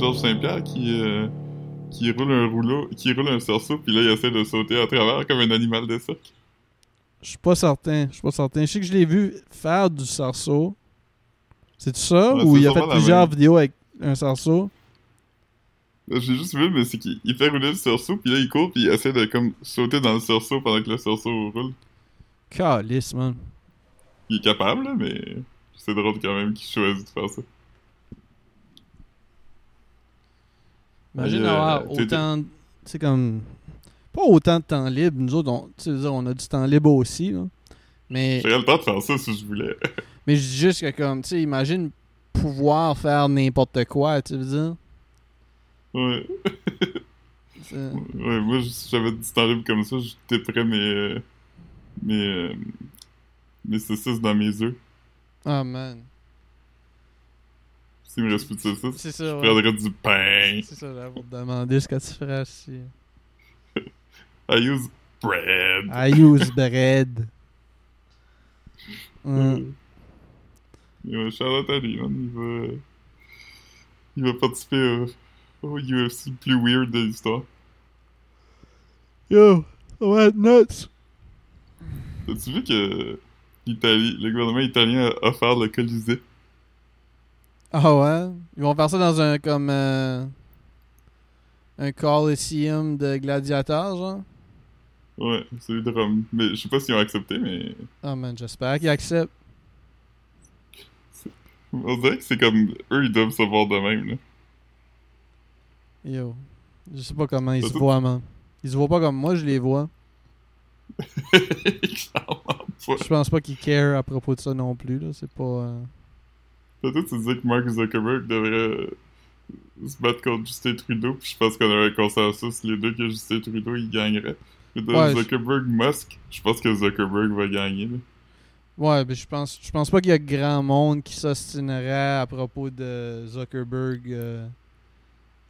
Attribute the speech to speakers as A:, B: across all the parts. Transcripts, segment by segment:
A: Georges Saint-Pierre qui, euh, qui roule un rouleau, qui roule un cerceau, puis là, il essaie de sauter à travers comme un animal de cirque.
B: Je suis pas certain. Je suis pas certain. Je sais que je l'ai vu faire du sarceau. C'est ça?
A: Ouais,
B: ou il a fait plusieurs
A: même.
B: vidéos avec un sarceau?
A: J'ai juste vu, mais c'est qu'il il fait rouler le cerceau, puis là, il court, puis il essaie de comme sauter dans le cerceau pendant que le cerceau roule.
B: Calice, man.
A: Il est capable, là, mais c'est drôle quand même qu'il choisit de faire ça.
B: Imagine
A: Euh,
B: avoir
A: t'es-
B: autant. Comme. Pas autant de temps libre. Nous autres, on, on a du temps libre aussi. Là. Mais,
A: J'aurais le temps de faire ça si je voulais.
B: mais je dis juste que, comme, tu sais, imagine pouvoir faire n'importe quoi, tu veux dire?
A: Ouais. Ouais, moi, si j'avais du temps libre comme ça, je taperais mes. euh, mes. euh, mes saucisses dans mes œufs.
B: Ah, man.
A: S'il me reste plus de saucisses,
B: C'est ça,
A: je
B: ouais.
A: prendrais du pain.
B: C'est ça, j'allais vous demander ce que tu ferais si.
A: I use bread.
B: I use bread. Hum.
A: Ouais, Charlotte man. Il va. Il va participer au, au UFC le plus weird de l'histoire.
B: Yo, être nuts.
A: T'as-tu vu que l'Italie, le gouvernement italien a offert le Colisée?
B: Ah ouais? Ils vont faire ça dans un comme euh, un Coliseum de gladiateurs, genre?
A: Ouais, de Rome. Mais je sais pas s'ils ont accepté, mais.
B: Ah man, j'espère qu'ils acceptent.
A: On dirait que c'est comme. Eux, ils doivent se voir de même, là.
B: Yo. Je sais pas comment ils se voient, man. Ils se voient pas comme moi, je les vois. Je pense pas qu'ils care à propos de ça non plus, là. C'est pas. euh,
A: Toi, tu disais que Mark Zuckerberg devrait euh, se battre contre Justin Trudeau, puis je pense qu'on aurait un consensus, les deux, que Justin Trudeau, il gagnerait. Mais de
B: Ouais, je-
A: Zuckerberg-Musk, je pense que Zuckerberg va gagner, là.
B: Ouais, mais je pense, je pense pas qu'il y a grand monde qui s'ostinerait à propos de Zuckerberg, euh,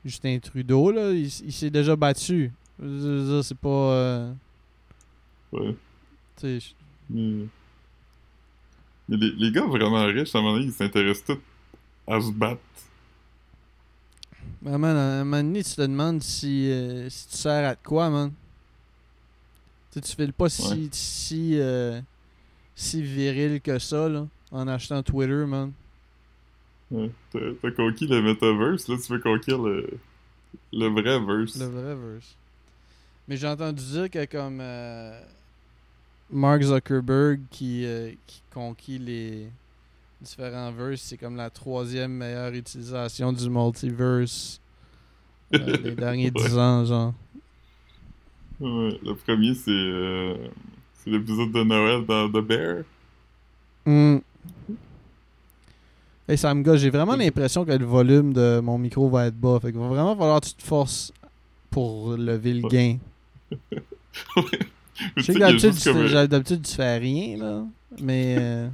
B: Justin Trudeau, là. Il, s'est déjà battu. C'est pas. euh,
A: Ouais.
B: tu sais, je-
A: mais les, les gars vraiment riches, à un moment donné, ils s'intéressent tous à se battre.
B: Man, à un moment donné, tu te demandes si, euh, si tu sers à de quoi, man. Tu tu files pas si,
A: Ouais.
B: si, euh, si viril que ça, là, en achetant Twitter, man.
A: Ouais. T'as conquis le metaverse, là, tu veux conquérir le, le vrai verse.
B: Le vrai verse. Mais j'ai entendu dire que comme euh, Mark Zuckerberg qui, euh, qui conquit les différents verses, c'est comme la troisième meilleure utilisation du multiverse euh, des derniers
A: Ouais.
B: dix ans, genre.
A: Ouais, le premier, c'est euh, l'épisode de Noël dans The Bear.
B: Hmm. Hey Sam j'ai vraiment l'impression que le volume de mon micro va être bas. Fait qu'il va vraiment falloir que tu te forces pour lever le
A: Ouais.
B: gain.
A: Tu
B: sais que d'habitude,
A: comme...
B: d'habitude, tu fais rien, là. Mais. euh,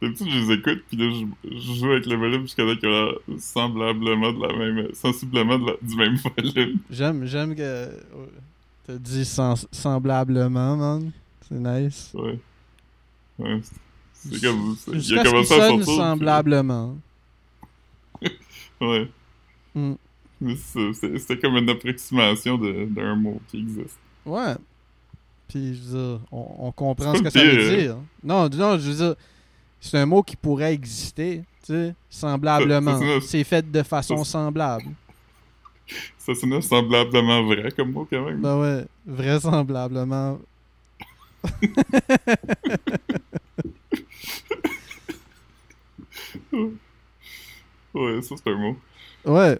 A: D'habitude, je les écoute, puis là, je, je joue avec le volume jusqu'à temps qu'il y a semblablement de la même... sensiblement de la- du même volume.
B: J'aime, j'aime que. T'as dit sens- semblablement, man. C'est nice.
A: Ouais. Ouais, c'est- comme... Il a commencé à sortir...
B: semblablement.
A: Ouais.
B: Mm.
A: C'était comme une approximation d'un mot qui existe.
B: Ouais. Puis, je veux dire, on, on comprend ce que ça veut
A: pire,
B: dire. Non, non, je veux dire, c'est un mot qui pourrait exister, tu sais, semblablement. C'est fait de façon semblable.
A: Ça sonnait semblablement vrai comme mot, quand même.
B: Ben ouais, vraisemblablement.
A: Ouais, ça, c'est un mot.
B: Ouais.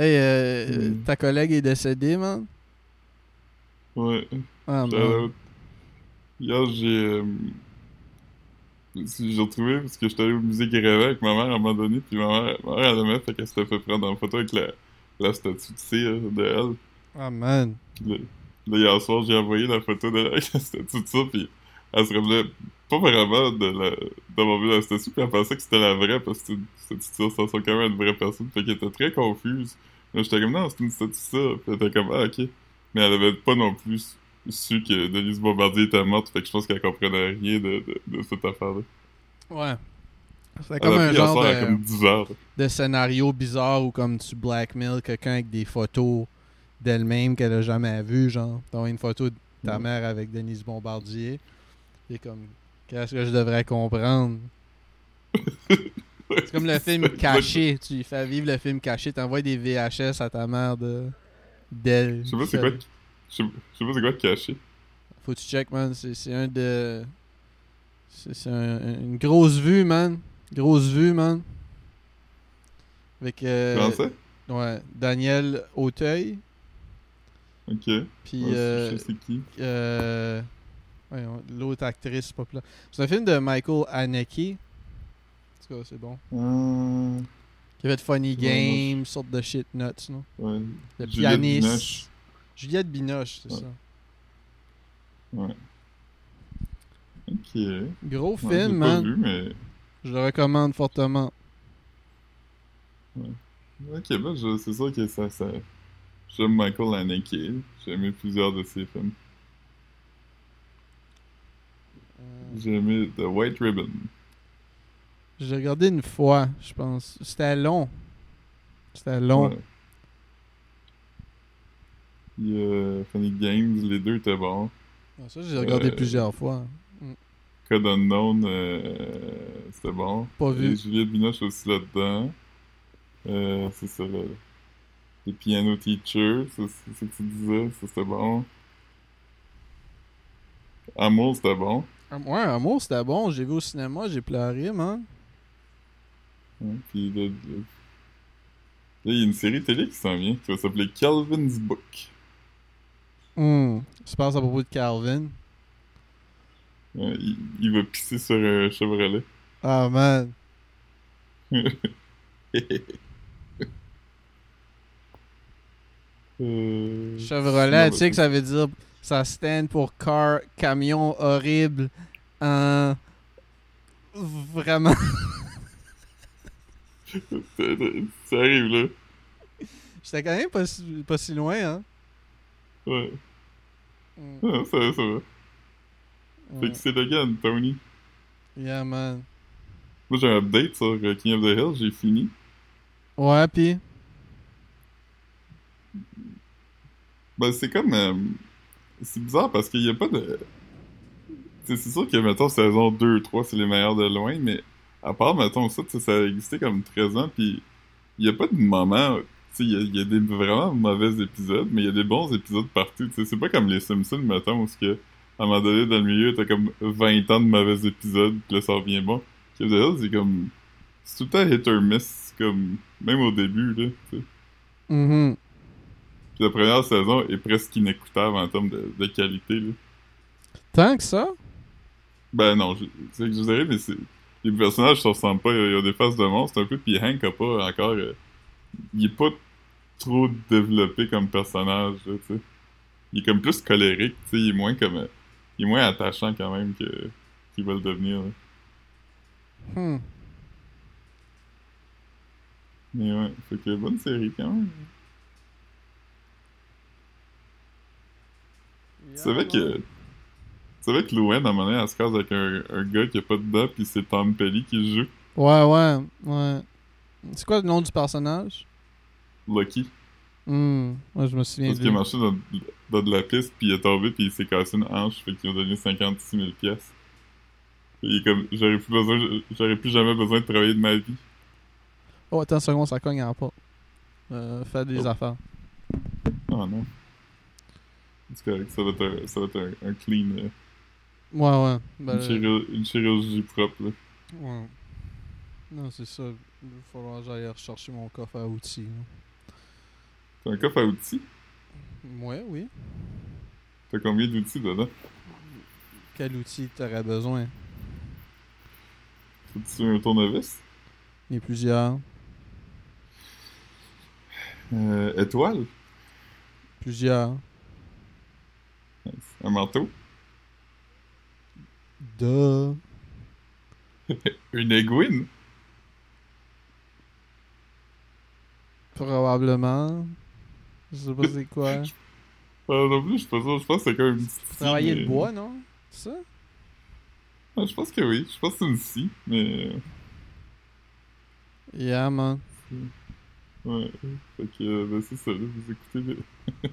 B: Hey, euh,
A: Mm.
B: ta collègue est décédée, man?
A: Ouais.
B: Ah,
A: Shout
B: man.
A: out. Hier, j'ai. euh, J'ai retrouvé parce que j'étais allé au musée Grévin avec ma mère à un moment donné, puis ma mère, ma mère elle aimait, fait qu'elle s'était fait prendre en photo avec la, la statue de cire de elle.
B: Ah, man.
A: Puis là, hier soir, j'ai envoyé la photo avec la statue de ça, puis elle se rappelait pas vraiment de la, d'avoir vu la statue, puis elle pensait que c'était la vraie, parce que c'était une statue ça, ressemble quand même une vraie personne, fait qu'elle était très confuse. J'étais comme, non, c'est une statue ça, puis elle était comme, ah, ok. Mais elle avait pas non plus su que Denise Bombardier était morte, fait que je pense qu'elle comprenait rien de, de, de cette affaire-là.
B: Ouais. C'est comme un genre de,
A: comme 10 heures.
B: de scénario bizarre où comme tu blackmail quelqu'un avec des photos d'elle-même qu'elle a jamais vues, genre. T'as une photo de ta mère avec Denise Bombardier. Et comme, qu'est-ce que je devrais comprendre? C'est comme le film caché. Tu lui fais vivre le film caché. T'envoies des VHS à ta mère de d'elle.
A: Je sais pas c'est quoi. Je sais pas c'est quoi caché.
B: Faut que tu check, man. C'est un de. C'est c'est un- une grosse vue, man. Grosse vue, man. Avec. euh,
A: ça?
B: ouais, Daniel Auteuil.
A: Ok.
B: Puis.
A: Ouais,
B: euh,
A: Je sais qui.
B: euh, L'autre actrice populaire. C'est un film de Michael Haneke. En tout cas, c'est bon. Qui a fait Funny
A: Ouais,
B: Game, sorte de shit nuts, non?
A: ouais.
B: Le
A: Juliette
B: pianiste.
A: Binoche.
B: Juliette Binoche, c'est
A: Ouais.
B: ça.
A: Ouais. Ok.
B: Gros
A: Ouais,
B: film, man.
A: vu, mais.
B: Je le recommande fortement.
A: Ok, ben, c'est sûr que ça. ça... J'aime Michael Haneke. J'ai aimé plusieurs de ses films. J'ai aimé The White Ribbon.
B: J'ai regardé une fois, je pense. C'était long. C'était long.
A: Ouais. Il y a Funny Games, les deux étaient bons.
B: Ah, Ça, j'ai regardé
A: Euh,
B: plusieurs fois.
A: Code Unknown, euh, c'était bon.
B: Pas
A: Et
B: vu.
A: Juliette Binoche aussi là-dedans. Euh, c'est ça, le, Piano Teacher, c'est c'est ce que tu disais, ça c'était bon. Amour, c'était bon.
B: Ouais, Amour, c'était bon. J'ai vu au cinéma, j'ai pleuré, man.
A: Ouais, Puis là, il y a une série télé qui s'en vient, qui va s'appeler Calvin's Book.
B: Hmm. Ça se passe à propos de Calvin?
A: Ouais, il, il va pisser sur un Chevrolet.
B: Ah, man.
A: Euh,
B: Chevrolet, tu sais que ça veut dire. Ça stand pour car, camion horrible. En. Vraiment.
A: Ça arrive là.
B: J'étais quand même pas si, pas si loin, hein.
A: Ouais.
B: Hmm.
A: Ah, ça va, ça va. Fait que c'est le gars, Tony.
B: Yeah, man.
A: Moi, j'ai un update sur euh, King of the Hill, j'ai fini.
B: Ouais, pis?
A: Ben, c'est comme. euh, c'est bizarre parce qu'il n'y a pas de. C'est sûr que, mettons, saison 2, 3, c'est les meilleurs de loin, mais à part, mettons, ça, ça a existé comme 13 ans, puis il n'y a pas de moment. Il y y a des vraiment mauvais épisodes, mais il y a des bons épisodes partout. C'est pas comme les Simpsons, mettons, où que, à un moment donné, dans le milieu, t'as comme 20 ans de mauvais épisodes, puis là, ça revient bon. C'est comme. C'est tout le temps hit or miss, comme. Même au début, là, sais.
B: Mhm.
A: Puis la première saison est presque inécoutable en termes de, de qualité. Là.
B: Tant que ça?
A: Ben non, je- c'est exagéré, mais c'est... les personnages se ressemblent pas. Il y a des faces de monstres un peu, puis Hank a pas encore. euh, Il est pas trop développé comme personnage, là, tu sais. Il est comme plus colérique, tu sais. Il est moins comme. euh, Il est moins attachant quand même que qu'il va le devenir. là.
B: Hmm.
A: Mais ouais, fait que bonne série quand même. Tu savais que. Tu savais que Louen, à un moment donné, elle se case avec un, un gars qui a pas de dents, puis c'est Tom Pelly qui le joue.
B: Ouais, ouais, ouais. C'est quoi le nom du personnage?
A: Lucky.
B: Hmm. Ouais, je me souviens
A: Parce qu'il a marché dans, dans de la piste, puis il est tombé, puis il s'est cassé une hanche, fait qu'ils ont donné 56 000 pièces. Il est comme, j'aurais plus besoin, j'aurais plus jamais besoin de travailler de ma vie.
B: Oh, attends une seconde, ça cogne en pas. Euh, fais des
A: Oh.
B: affaires.
A: Oh non. C'est correct, ça va être un, ça va être un, un clean, euh,
B: Ouais, ouais. Ben,
A: une, chirurgie, une chirurgie propre, là.
B: ouais. Non, c'est ça. Il va falloir que j'aille rechercher mon coffre à outils.
A: T'as un coffre à outils?
B: Ouais, oui.
A: T'as combien d'outils dedans?
B: Quel outil t'aurais besoin?
A: Faut-tu un tournevis?
B: Il y a plusieurs.
A: Euh, étoile?
B: Plusieurs.
A: Un manteau?
B: Duh.
A: Une aiguine?
B: Probablement. Je sais pas c'est quoi.
A: Ah, non plus, je suis pas sûr. Je pense que c'est comme une scie,
B: Travailler
A: mais-
B: le bois, non? C'est ça?
A: Ah, je pense que oui. Je pense que c'est une scie, mais...
B: Yeah, man.
A: Ouais. Fait que, euh, ben c'est ça, là, vous écoutez le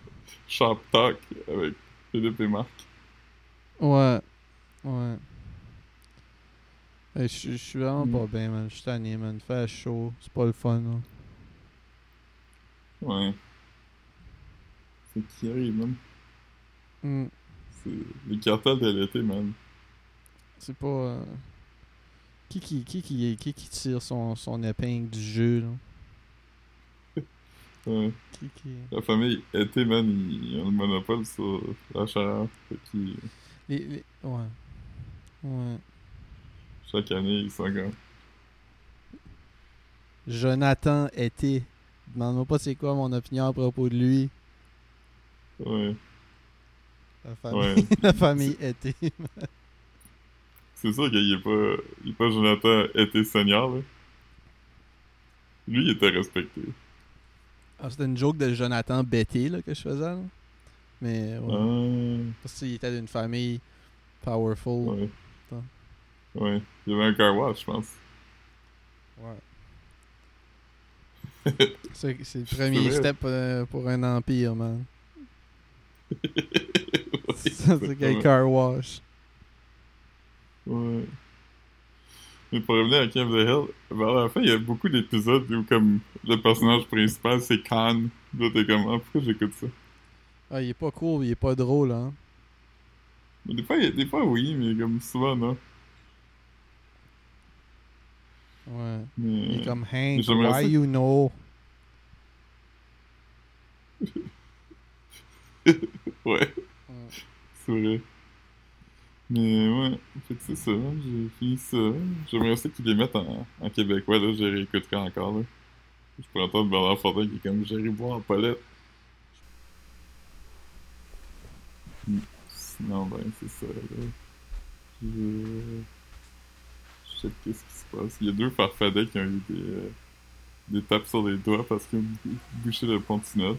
A: Shop Talk avec Philippe et Marc.
B: Ouais. Ouais. Je suis vraiment
A: Mm.
B: pas bien, man. Je suis tanné, man. Faire chaud. C'est pas le fun, là.
A: Ouais. C'est qui arrive, man.
B: Mm.
A: C'est les cartels de l'été, man.
B: C'est pas. euh, Qui, qui, qui, qui, qui, qui tire son, son épingle du jeu, là?
A: Ouais.
B: Qui, qui...
A: La famille été, man, ils ont le monopole sur la chaleur. Qu'ils,
B: Les, les... Ouais. Ouais.
A: chaque année, ils sont comme...
B: Jonathan était. Demande-moi pas c'est quoi mon opinion à propos de lui.
A: Ouais.
B: La famille,
A: Ouais.
B: la famille était.
A: C'est sûr qu'il est pas... Il est pas Jonathan été senior, là. Lui, il était respecté.
B: Ah, c'était une joke de Jonathan Betté là, que je faisais. Là. Mais ouais.
A: Ah...
B: Parce qu'il était d'une famille powerful.
A: Ouais.
B: Attends.
A: Ouais. Il y avait un car wash, je pense.
B: Ouais. c'est c'est le premier step euh, pour un empire, man. Ça, c'est quel
A: exactement.
B: car wash.
A: Ouais. Mais pour revenir à Camp the Hill, vers la fin, il y a beaucoup d'épisodes où comme le personnage principal c'est Khan. Là t'es comme ah, pourquoi j'écoute ça?
B: Ah, il est pas cool, il est pas drôle, hein.
A: Mais des fois, il des fois oui, mais comme souvent non.
B: Ouais.
A: Mais...
B: Il est comme Hank, why
A: ça-
B: you know?
A: Ouais,
B: Ouais.
A: c'est vrai. Mais ouais, fait que c'est ça, j'ai fini ça. J'aimerais ça qu'ils les mettent en, québécois, là, je les réécouterai encore, là. Je pourrais entendre Bernard Fortin qui est comme Jerry boire en palette. Sinon, ben, c'est ça, là. Je... Je sais qu'est-ce qui se passe. Il y a deux farfadets qui ont eu des, euh, des tapes sur les doigts parce qu'ils ont bou- bouché le pont de tunnel.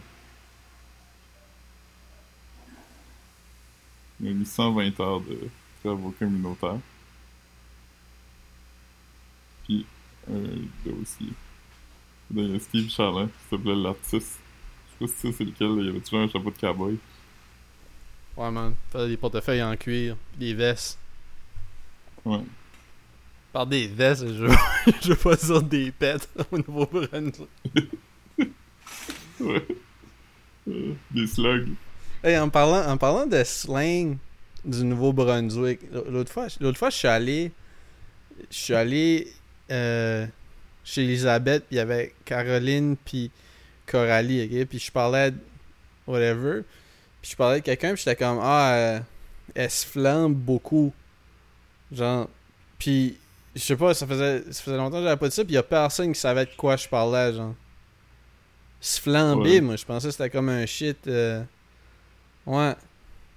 A: Il y a eu 120 heures de travaux communautaires. Puis un dossier. Là, il y a Steve Charlin, qui s'appelait l'artiste. Je sais pas si c'est lequel, il avait toujours un chapeau de cowboy.
B: Ouais, man. Faire des portefeuilles en cuir, pis des vestes.
A: Ouais.
B: Par des vestes, je veux, je veux pas dire des pets au Nouveau-Brunswick.
A: Ouais. Euh, des slugs.
B: Hey, en parlant, en parlant de slang du Nouveau-Brunswick, l'autre fois, l'autre fois, je suis allé, je suis allé euh, chez Elisabeth, puis il y avait Caroline, puis Coralie, ok? Puis je parlais de whatever, puis je parlais de quelqu'un, puis j'étais comme, ah, euh, elle se flambe beaucoup. Genre, puis je sais pas, ça faisait, ça faisait longtemps que j'avais pas dit ça, puis il y a personne qui savait de quoi je parlais, genre. Se flamber,
A: Ouais.
B: moi, je pensais que c'était comme un shit. euh, Ouais.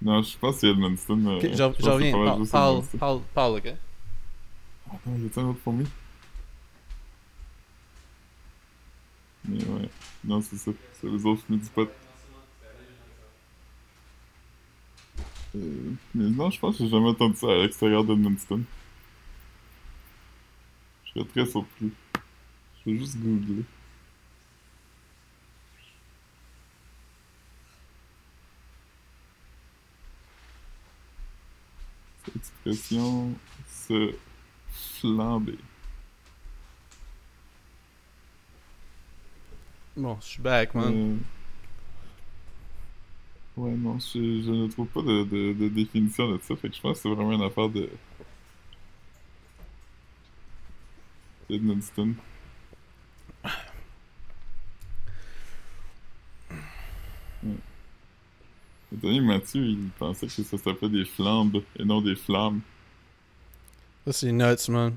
A: Non, je pense que c'est Edmundston. mais
B: Ok, je, reviens. Parle, parle, parle, parle, ok?
A: Ah non, y a un autre pour moi? Mais ouais. Non, c'est ça. C'est les autres me disent pas. Euh, mais non, je pense que j'ai jamais entendu ça à l'extérieur d'Edmundston. Je serais très surpris. Je vais juste googler. Cette expression se flamber.
B: Bon, je suis back, man.
A: Euh, Ouais, non, je, je ne trouve pas de, de, de définition de ça, fait que je pense que c'est vraiment une affaire de. d'Edmundston. Ouais. Étant donné que Mathieu, il pensait que ça s'appelait des flambes et non des flammes.
B: Ça, c'est nuts, man.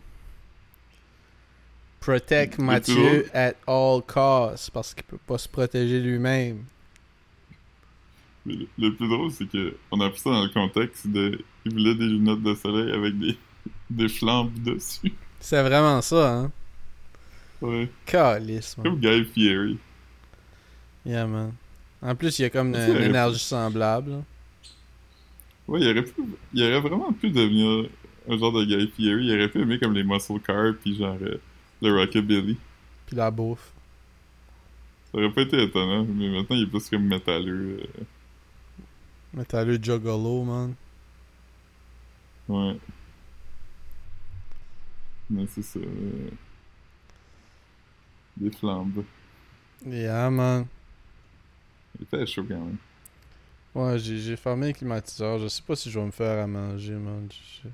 B: Protect Mathieu at all costs parce qu'il peut pas se protéger lui-même.
A: Mais le, le plus drôle, c'est que on a pris ça dans le contexte de. Il voulait des lunettes de soleil avec des, des flambes dessus.
B: C'est vraiment ça, hein?
A: Ouais.
B: Calice, man.
A: Comme Guy Fieri.
B: Yeah, man. En plus, il y a comme une, énergie semblable. là.
A: Ouais, il aurait, pu, il aurait vraiment pu devenir un genre de Guy Fieri. Il aurait pu aimer comme les Muscle Cars puis genre euh, le Rockabilly.
B: Puis la bouffe.
A: Ça aurait pas été étonnant, mais maintenant il est plus comme métalleux. euh,
B: Métalleux Juggalo, man.
A: Ouais. Mais c'est ça. euh, Des flambes.
B: Yeah, man.
A: Il fait chaud quand même.
B: Ouais, j'ai fermé le climatiseur. Je sais pas si je vais me faire à manger, man. Je,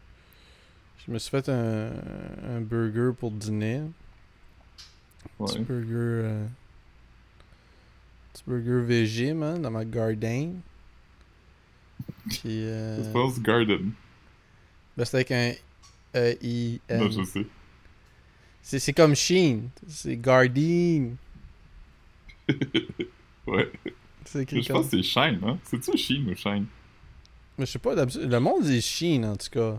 B: je me suis fait un, un burger pour dîner. Petit
A: Ouais.
B: burger. euh, petit burger VG, man, dans ma garden. Puis. Euh,
A: Ça se Garden.
B: ben, c'est avec un E-I-N.
A: Non, je sais.
B: C'est c'est comme Sheen. C'est Garden.
A: Ouais.
B: C'est écrit
A: je
B: comme.
A: pense que c'est Shine, hein? C'est-tu Shine ou Shine?
B: Mais je sais pas. Le monde dit Sheen, en tout cas.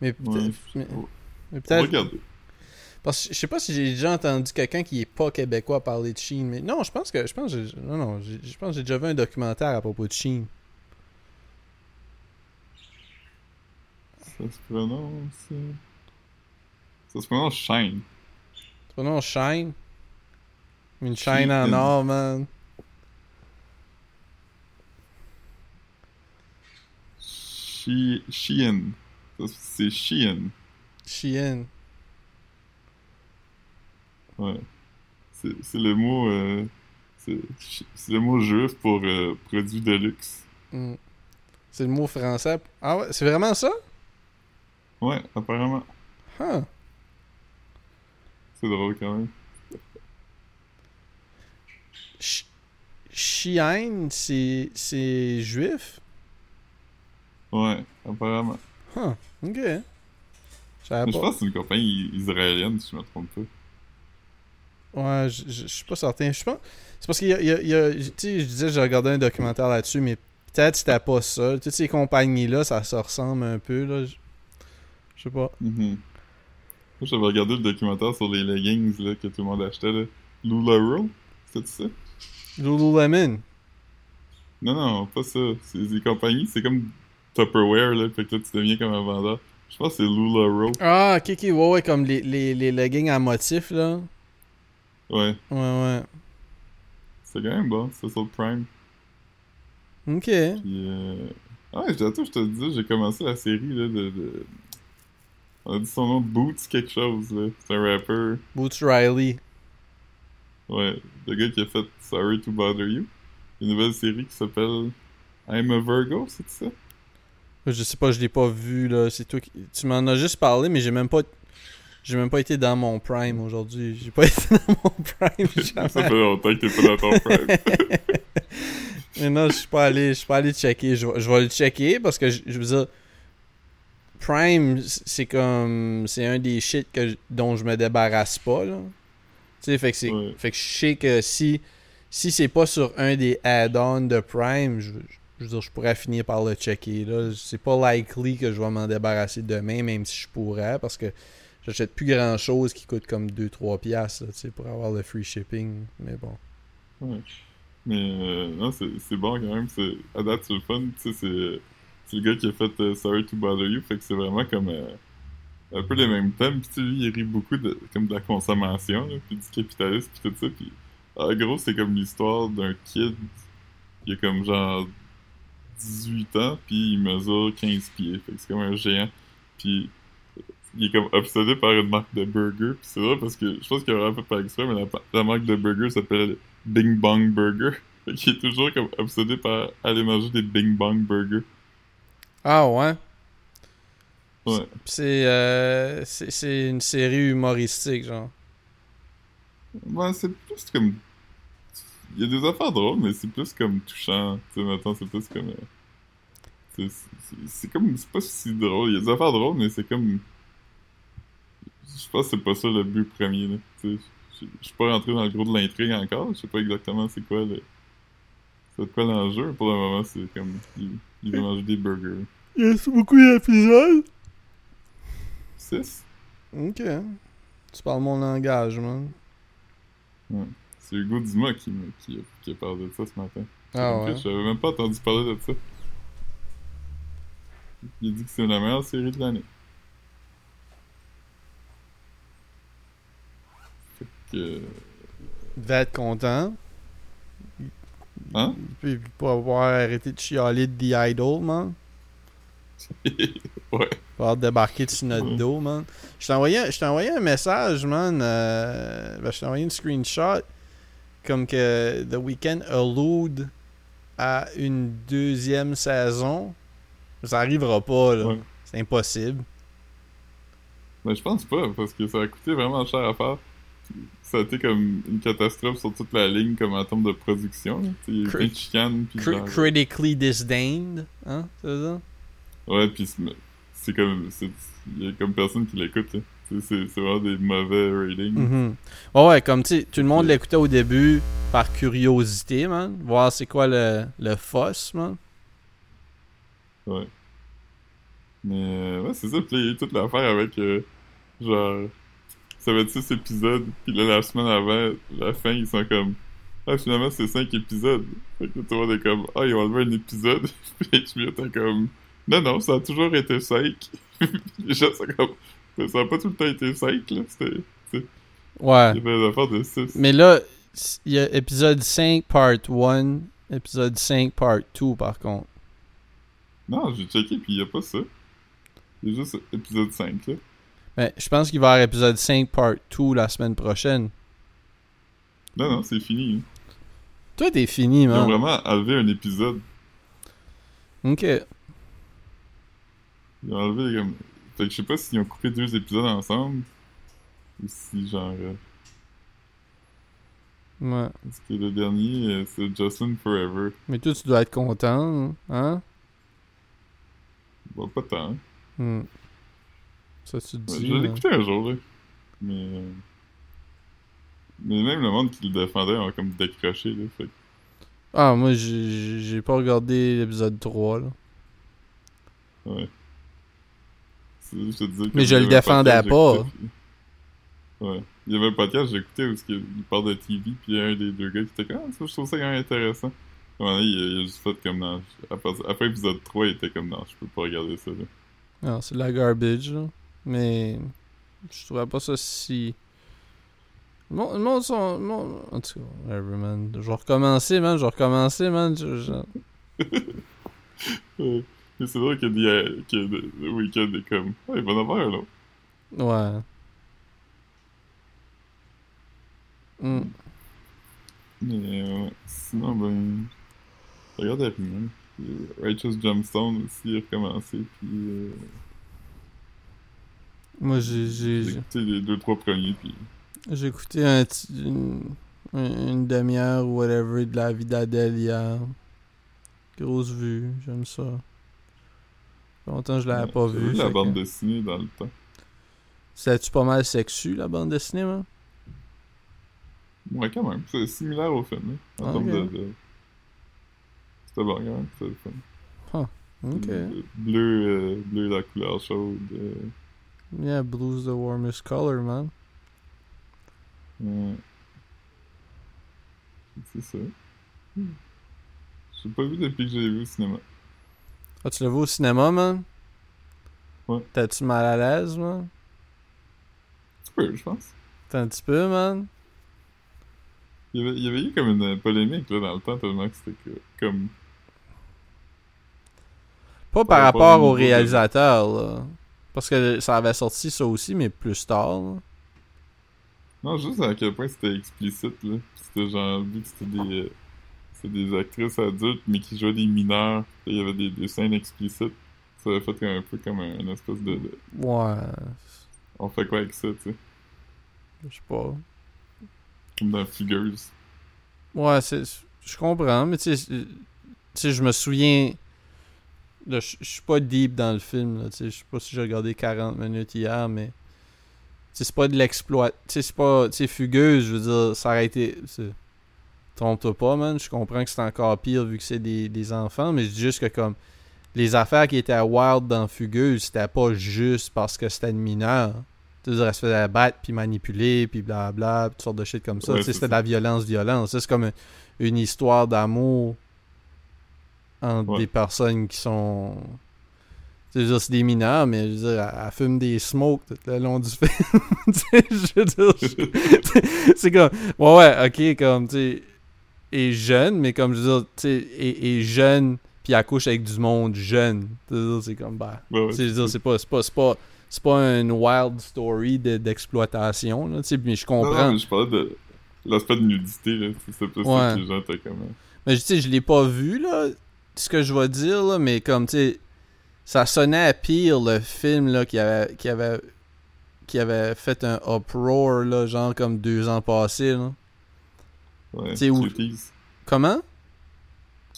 B: Mais peut-être.
A: Ouais.
B: mais- peut-être. Parce que je sais pas si j'ai déjà entendu quelqu'un qui est pas québécois parler de Sheen, mais non, je pense que je pense que non non, je pense que j'ai déjà vu un documentaire à propos de Sheen.
A: Ça se prononce. Ça se prononce Shine.
B: C'est pas non Shine. Une shine en
A: Sheen.
B: or, man.
A: Shi- Shein. C'est Shein.
B: Shein.
A: Ouais. C'est le mot. euh, c'est le mot juif pour euh, produit de luxe.
B: Hmm. C'est le mot français. Ah ouais, c'est vraiment ça?
A: Ouais, apparemment.
B: Huh.
A: C'est drôle quand même.
B: Sh- Shein, c'est juif?
A: Ouais, apparemment.
B: Huh. Ok. Je
A: Mais pense que c'est une compagnie israélienne, si je me trompe pas.
B: Ouais, je, suis pas certain. Je pense. C'est parce qu'il y a. a- tu sais, je disais, j'ai regardé un documentaire là-dessus, mais peut-être c'était pas ça. Toutes ces compagnies-là, ça se ressemble un peu, là. Je, sais pas.
A: Mhm. Moi, j'avais regardé le documentaire sur les leggings là, que tout le monde achetait. Là. Ça?
B: Lululemon.
A: Non, non, pas ça. C'est des compagnies, c'est comme Tupperware, là, fait que là, tu deviens comme un vendeur. Je pense que c'est LuLaRoe.
B: Ah, ok, ok, ouais, ouais, comme les, les, les leggings à motif, là.
A: Ouais,
B: Ouais, ouais.
A: c'est quand même bon, c'est sur le Prime.
B: Ok.
A: Puis, euh... Ah je te disais, j'ai commencé la série, là, de... de- On a dit son nom, Boots quelque chose, là. C'est un rapper.
B: Boots Riley.
A: Ouais, le gars qui a fait Sorry to Bother You. Une nouvelle série qui s'appelle I'm a Virgo, c'est ça?
B: Je sais pas, je l'ai pas vu, là. C'est toi qui. Tu m'en as juste parlé, mais j'ai même pas. J'ai même pas été dans mon prime aujourd'hui. J'ai pas été dans mon prime.
A: Ça
B: jamais.
A: fait longtemps que t'es pas dans ton Prime.
B: Mais non, je suis pas allé, je suis pas allé checker. Je, vais- je vais le checker parce que je, je veux dire, Prime, c'est comme, c'est un des shit que, dont je me débarrasse pas là. Tu sais, fait que
A: Ouais.
B: fait que je sais que si, si c'est pas sur un des add-ons de Prime, je, je veux dire, je pourrais finir par le checker là. C'est pas likely que je vais m'en débarrasser demain, même si je pourrais, parce que j'achète plus grand chose qui coûte comme 2-3 piastres, pour avoir le free shipping. Mais bon.
A: Ouais. Mais euh, non, c'est bon quand même. c'est- À date, c'est le fun. C'est le gars qui a fait euh, Sorry to Bother You. Fait que c'est vraiment comme euh, un peu les mêmes thèmes. Puis lui, il rit beaucoup de, comme de la consommation, puis du capitalisme, puis tout ça. Puis en gros, c'est comme l'histoire d'un kid qui a comme genre 18 ans, puis il mesure 15 pieds. Fait que c'est comme un géant. Puis il est comme obsédé par une marque de burger. Puis c'est vrai parce que je pense qu'il aurait fait par exprès, mais la, la marque de burger s'appelle Bing Bong Burger. Fait qu'il est toujours comme obsédé par aller manger des Bing Bong Burgers.
B: Ah ouais?
A: Ouais.
B: C'est euh, c'est c'est une série humoristique, genre.
A: Ouais, c'est plus comme. Il y a des affaires drôles, mais c'est plus comme touchant. Tu sais, maintenant, c'est plus comme. euh, c'est- comme. C'est pas si drôle. Il y a des affaires drôles, mais c'est comme. Je pense que c'est pas ça le but premier, là. Tu sais, je suis pas rentré dans le gros de l'intrigue encore. Je sais pas exactement c'est quoi le. C'est quoi l'enjeu. Pour le moment, c'est comme. Il, il veut manger des burgers.
B: Il y a beaucoup d'épisodes.
A: 6
B: Ok. Tu parles mon langage, man.
A: C'est Hugo Dumas qui, me- qui, a, qui a parlé de ça ce matin.
B: Ah ouais.
A: J'avais même pas entendu parler de ça. Il dit que c'est la meilleure série de l'année. que.
B: Il devait être content.
A: Hein?
B: Puis pour avoir arrêté de chialer de The Idol, man.
A: ouais.
B: Pour avoir débarqué sur notre
A: Ouais.
B: dos, man. Je t'ai envoyé, je t'ai envoyé un message, man. euh, ben, je t'ai envoyé une screenshot. Comme que The Weeknd allude à une deuxième saison. Ça arrivera pas, là.
A: Ouais.
B: C'est impossible.
A: Mais je pense pas, parce que ça a coûté vraiment cher à faire. Ça a été comme une catastrophe sur toute la ligne, comme en termes de production. Il y a plein de chicanes, genre-
B: critically disdained. Hein? C'est ça?
A: Ouais, puis c'est- comme... Il y a comme personne qui l'écoute, C'est vraiment des mauvais ratings.
B: Mhm. Ouais, ouais, comme tu sais, tout le monde l'écoutait au début par curiosité, man. Voir c'est quoi le, le man.
A: Ouais. Mais euh, ouais, c'est ça. Puis il y a eu toute l'affaire avec euh, genre ça va être 6 épisodes. Puis là, la semaine avant, la fin, ils sont comme Ah, finalement, c'est 5 épisodes. Fait que tout le monde est comme Ah, ils ont enlevé un épisode. Puis HBO était comme Non, non, ça a toujours été 5. Les gens sont comme Mais ça a pas tout le temps été 5, là. C'était.
B: Ouais.
A: Il y avait des affaires de 6.
B: Mais là, il y a épisode 5, part 1, épisode 5, part 2, par contre.
A: Non, j'ai checké, puis il y a pas ça. Il y a juste épisode 5, là.
B: Mais je pense qu'il va y avoir épisode 5, part 2 la semaine prochaine.
A: Non, non, c'est fini. hein.
B: Toi, t'es fini,
A: Ils ont
B: man.
A: vraiment enlevé un épisode.
B: Ok.
A: Ils ont enlevé comme. Fait que je sais pas s'ils ont coupé deux épisodes ensemble. Ou si genre. euh,
B: Ouais.
A: Parce que le dernier, euh, c'est Jocelyn Forever.
B: Mais toi, tu dois être content, hein?
A: Bon, pas tant. hein.
B: Hmm. Ça, tu te
A: Ouais,
B: dis.
A: je l'ai
B: là.
A: écouté un jour, là. Mais. euh, Mais même le monde qui le défendait a comme décroché, là. Fait que-
B: Ah, moi, j'ai pas regardé l'épisode 3, là.
A: Ouais. Te
B: Mais je le défendais pas.
A: Ouais. Il y avait un podcast, écouté où il parle de TV, puis il y a un des deux gars qui était comme Ah, ça, je trouve ça quand même intéressant. À un moment donné, il, a- il a juste fait comme non. Après, après épisode 3, il était comme non, je peux pas regarder ça. Là.
B: Non, c'est de la garbage, là. Mais je trouvais pas ça si. Mon, le monde sont. mon- En tout cas, man. Je vais recommencer, man. Je vais recommencer, man. Je- je-.
A: Mais c'est drôle que, the- que le, week-end est comme Ouais, il va en avoir un autre.
B: Ouais. Hmm.
A: Mais euh, sinon, ben. Je regardais rien. Righteous Gemstone aussi a recommencé, puis. Euh,
B: Moi, j'ai
A: j'ai écouté les deux, trois premiers, puis.
B: j'ai écouté un une, un- une demi-heure ou whatever de la vie d'Adèle hier. Grosse vue, j'aime ça. Longtemps je l'avais pas vu.
A: la bande
B: que-
A: dessinée dans le temps.
B: C'était-tu pas mal sexu, la bande dessinée, man?
A: Ouais, quand même. C'est similaire au film, hein, en
B: Ah,
A: termes
B: ok.
A: de, de- C'était bon, quand même. C'était le fun.
B: Ok.
A: Le- Bleu, euh, bleu, la couleur chaude. euh,
B: Yeah, blue's the warmest color, man.
A: ouais. C'est ça. J'ai pas vu depuis que j'ai vu au cinéma.
B: Ah, tu l'as vu au cinéma, man?
A: Ouais.
B: T'es-tu mal à l'aise, man?
A: Tu peux, je pense.
B: T'es un petit peu, man?
A: Il y, avait, il y avait eu comme une polémique là, dans le temps, tellement que c'était que- comme.
B: Pas par
A: Par rapport
B: rapport
A: au de-
B: réalisateur, là. Parce que ça avait sorti ça aussi, mais plus tard, là.
A: Non, juste à quel point c'était explicite, là. C'était genre, vu que c'était des. Des actrices adultes, mais qui jouaient des mineurs. et Il y avait des, des scènes explicites. Ça avait fait un peu comme un, une espèce de, de-
B: Ouais.
A: On fait quoi avec ça, tu sais?
B: Je sais pas.
A: Comme dans Figures.
B: Ouais, c'est. Je comprends, mais tu sais. je me souviens. Je suis pas deep dans le film, là. Tu sais, je sais pas si j'ai regardé 40 minutes hier, mais. Tu sais, c'est pas de l'exploit. Tu sais, c'est pas. Tu sais, fugueuse, je veux dire, ça aurait été. Trompe-toi pas, man. Je comprends que c'est encore pire vu que c'est des, des enfants, mais je dis juste que, comme. Les affaires qui étaient à Wild dans Fugueuse, c'était pas juste parce que c'était une mineure. Tu sais, elle se faisait battre, puis manipuler, puis blablabla, toutes sortes de shit comme ça.
A: Ouais,
B: tu sais,
A: c'est
B: c'était de la violence, violence. C'est comme une histoire d'amour entre
A: Ouais.
B: des personnes qui sont. Tu Je veux dire, c'est des mineurs, mais je veux dire, elle, elle fume des smokes tout le long du film. Je veux dire, je- c'est comme, ouais, ouais, ok, comme, tu sais, est jeune, mais comme, je veux dire, tu sais, est, est jeune, puis elle couche avec du monde jeune. C'est comme, bah,
A: ouais,
B: je veux dire, c'est pas, c'est pas, c'est pas, c'est pas une wild story de- d'exploitation, là, tu sais, mais je
A: Non, non,
B: comprends.
A: mais je parlais de l'aspect de nudité, là. C'est- plus
B: Ouais.
A: ça que les gens étaient comme... euh,
B: Mais tu sais, je l'ai pas vu, là, ce que je vais dire, là, mais comme, tu sais, ça sonnait à pire, le film, là, qui avait, qui avait, qui avait fait un uproar, là, genre comme deux ans passés, là.
A: Ouais,
B: C'est où-. Comment?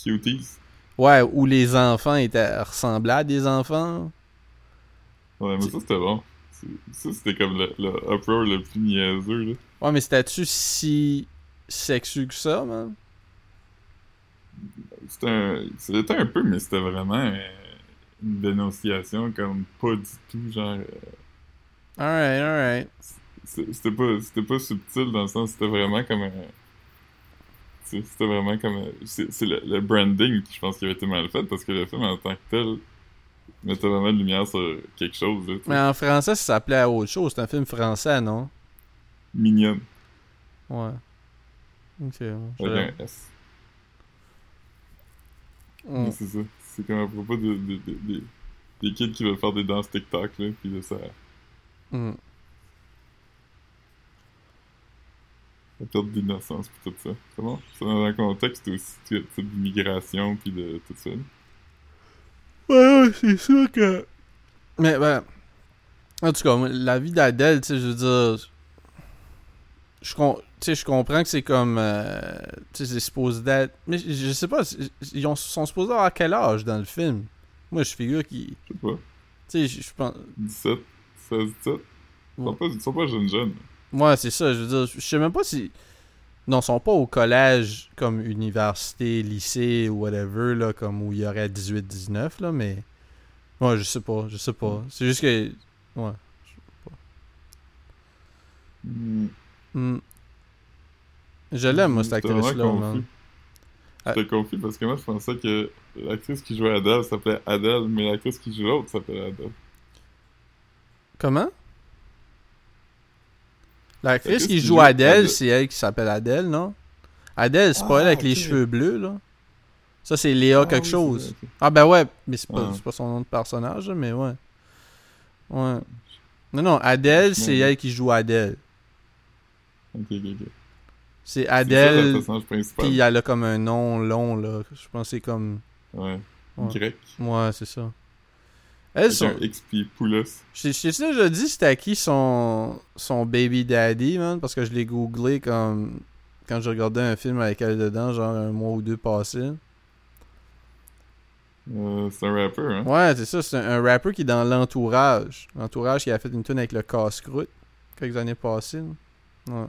A: Cuties.
B: Ouais, où les enfants étaient ressemblaient à des enfants.
A: Ouais, mais ça, c'était bon. Ça, c'était comme le, le uproar le plus niaiseux, là.
B: Ouais, mais c'était-tu si sexu que ça, man?
A: C'était un... C'était un peu, mais c'était vraiment euh, une dénonciation comme pas du tout, genre... euh,
B: Alright, alright.
A: C'était pas, c'était pas subtil dans le sens, c'était vraiment comme un... C'était vraiment comme... un- C'est le, le branding qui, je pense, qui avait été mal fait, parce que le film, en tant que tel, mettait vraiment de lumière sur quelque chose, là.
B: Mais en français, ça s'appelait autre chose. C'est un film français, non?
A: Mignonne,
B: Ouais. Ok.
A: avec un S.
B: Mm.
A: C'est ça. C'est comme à propos de, de, de- de- des kids qui veulent faire des danses TikTok, là, pis là, ça...
B: Mm.
A: La perte d'innocence pis tout ça. C'est bon? C'est dans un contexte aussi tu sais, d'immigration pis de tout ça.
B: Ouais, ouais, c'est sûr que. Mais, ben. En tout cas, la vie d'Adèle, tu sais, je veux dire. Je, sais, je comprends que c'est comme. euh, tu sais, c'est supposé d'être. Mais je, je sais pas, ils ont- sont supposés avoir quel âge dans le film? Moi, je figure qu'ils.
A: Je sais pas.
B: Tu sais, je je pense.
A: 17, 16, 17. Ils sont
B: Ouais.
A: pas, ils sont pas jeunes jeunes.
B: Ouais, c'est ça. Je veux dire, je sais même pas si. Non, ils sont pas au collège comme université, lycée ou whatever, là, comme où il y aurait 18-19, là, mais. Ouais, je sais pas, je sais pas. C'est juste que. Ouais.
A: Hmm.
B: Hmm. Je l'aime, moi, cette
A: J'étais
B: actrice-là, man.
A: confus.
B: Ah.
A: J'étais confus parce que moi, je pensais que l'actrice qui jouait Adèle s'appelait Adèle, mais l'actrice qui joue l'autre s'appelait Adèle.
B: Comment? L'actrice qui joue Adèle, c'est elle qui s'appelle Adèle, non? Adèle, c'est pas
A: Ah,
B: elle avec les cheveux bleus, là? Ça, c'est Léa
A: Ah,
B: quelque
A: oui,
B: chose. Ah ben ouais, mais c'est pas,
A: Ah.
B: c'est pas son nom de personnage, là, mais ouais. Ouais. Non, non, Adèle, c'est
A: Ouais.
B: elle qui joue Adèle.
A: Ok, ok, ok.
B: C'est Adèle,
A: personnage principal.
B: puis elle a comme un nom long, là. Je pense que c'est comme...
A: Ouais.
B: Ouais.
A: Grec.
B: Ouais, c'est ça. Elle,
A: Avec
B: son...
A: un X puis Poulos.
B: Je t'ai déjà dit c'était à qui son, son baby daddy, man, parce que je l'ai googlé comme quand je regardais un film avec elle dedans, genre un mois ou deux passés.
A: Euh, c'est un rappeur, hein?
B: Ouais, c'est ça, c'est un, un rapper qui est dans l'entourage. L'entourage qui a fait une tune avec le casse-croûte quelques années passées. Ouais.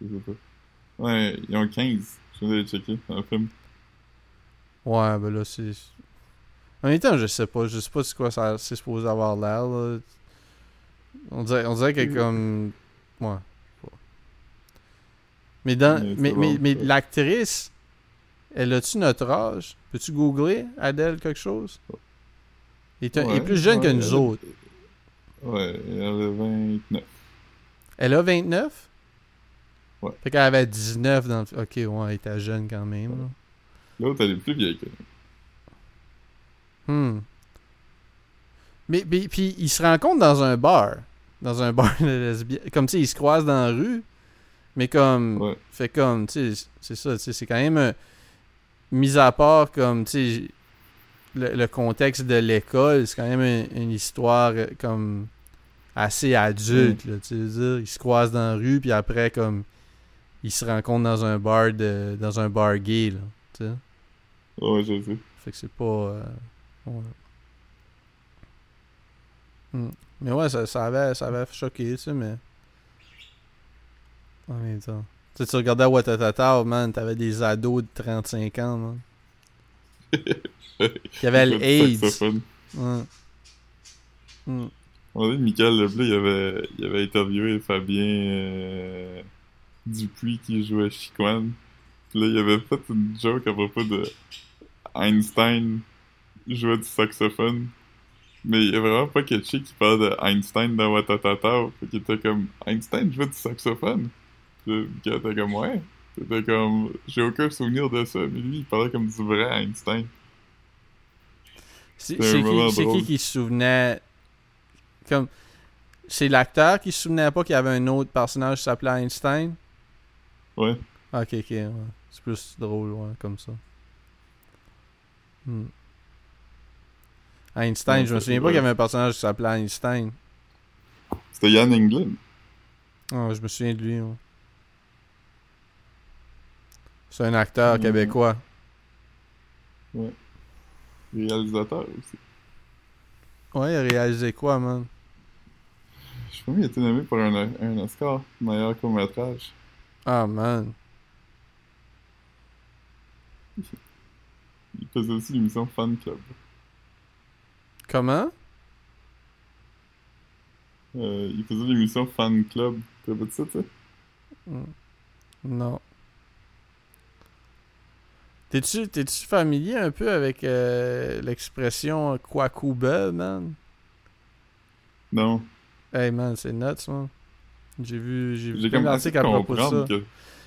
A: Je sais pas. Ouais, ils ont 15. Je viens de checker le film.
B: Ouais, ben là, c'est. En même temps, je sais pas. Je sais pas c'est quoi ça c'est supposé avoir l'air, là. On dirait, on dirait que comme. Ouais. Mais dans.
A: Mais
B: Mais, mais, l'actrice, elle a-tu notre âge? Peux-tu googler Adèle quelque chose? Elle est, un- plus jeune que nous
A: elle-
B: autres.
A: Ouais, elle a 29.
B: Elle a 29
A: Ouais.
B: Fait qu'elle avait 19 dans le. Ok, ouais, elle était jeune quand même. là.
A: L'autre, elle est plus vieille que
B: Hmm. Mais, mais- puis ils se rencontrent dans un bar. Dans un bar de lesbiennes. Comme tu sais, ils se croisent dans la rue. Mais comme.
A: Ouais.
B: Fait comme, tu sais, c'est ça, tu sais, c'est quand même. euh, mis à part, comme, tu sais, le, le contexte de l'école, c'est quand même une, une histoire euh, comme. assez adulte, là, tu sais. Ils se croisent dans la rue, puis après, comme. Ils se rencontrent dans un bar de. dans un bar gay, là, tu sais.
A: Ouais, je sais.
B: Fait que c'est pas. euh, ouais. Hmm. Mais ouais, ça, ça, avait, ça avait choqué, tu sais, mais. En même temps. Tu sais, tu regardais Watatata, man, t'avais des ados de 35 ans, man. Qui avaient
A: Le
B: l'AIDS. Ouais. Hmm.
A: On a dit Michael Leblé, il avait, il avait interviewé Fabien euh, Dupuis qui jouait Chiquan. Puis là, il avait fait une joke à propos de Einstein jouait du saxophone. Mais il y a vraiment pas Ketchy qui parle de Einstein dans Watatata. Fait qu'il était comme Einstein joue du saxophone. Puis il était comme ouais. C'était comme j'ai aucun souvenir de ça. Mais lui il parlait comme du vrai Einstein.
B: C'est qui, c'est qui qui se souvenait. Comme. C'est l'acteur qui se souvenait pas qu'il y avait un autre personnage qui s'appelait Einstein?
A: Ouais.
B: Ah, Ok, ok. ouais. C'est plus drôle, ouais, comme ça. Hmm. Einstein,
A: Ouais,
B: je me souviens pas qu'il y avait un personnage qui s'appelait Einstein.
A: C'était Yann Englund.
B: Ah, je me souviens de lui. ouais. C'est un acteur
A: Hmm.
B: québécois.
A: réalisateur aussi.
B: Ouais, il a réalisé quoi, man?
A: Je sais pas, il a été nommé pour un, un Oscar, meilleur court-métrage.
B: Ah, man.
A: Il faisait aussi l'émission Fan Club.
B: Comment?
A: Euh, il faisait l'émission Fan Club. T'as pas dit ça?
B: Hmm. Non. T'es-tu, t'es-tu familier un peu avec euh, l'expression Kwakuba, man?
A: Non.
B: Hey, man, c'est nuts, man. J'ai vu, j'ai vu
A: J'ai
B: plein d'articles à propos de ça.
A: que...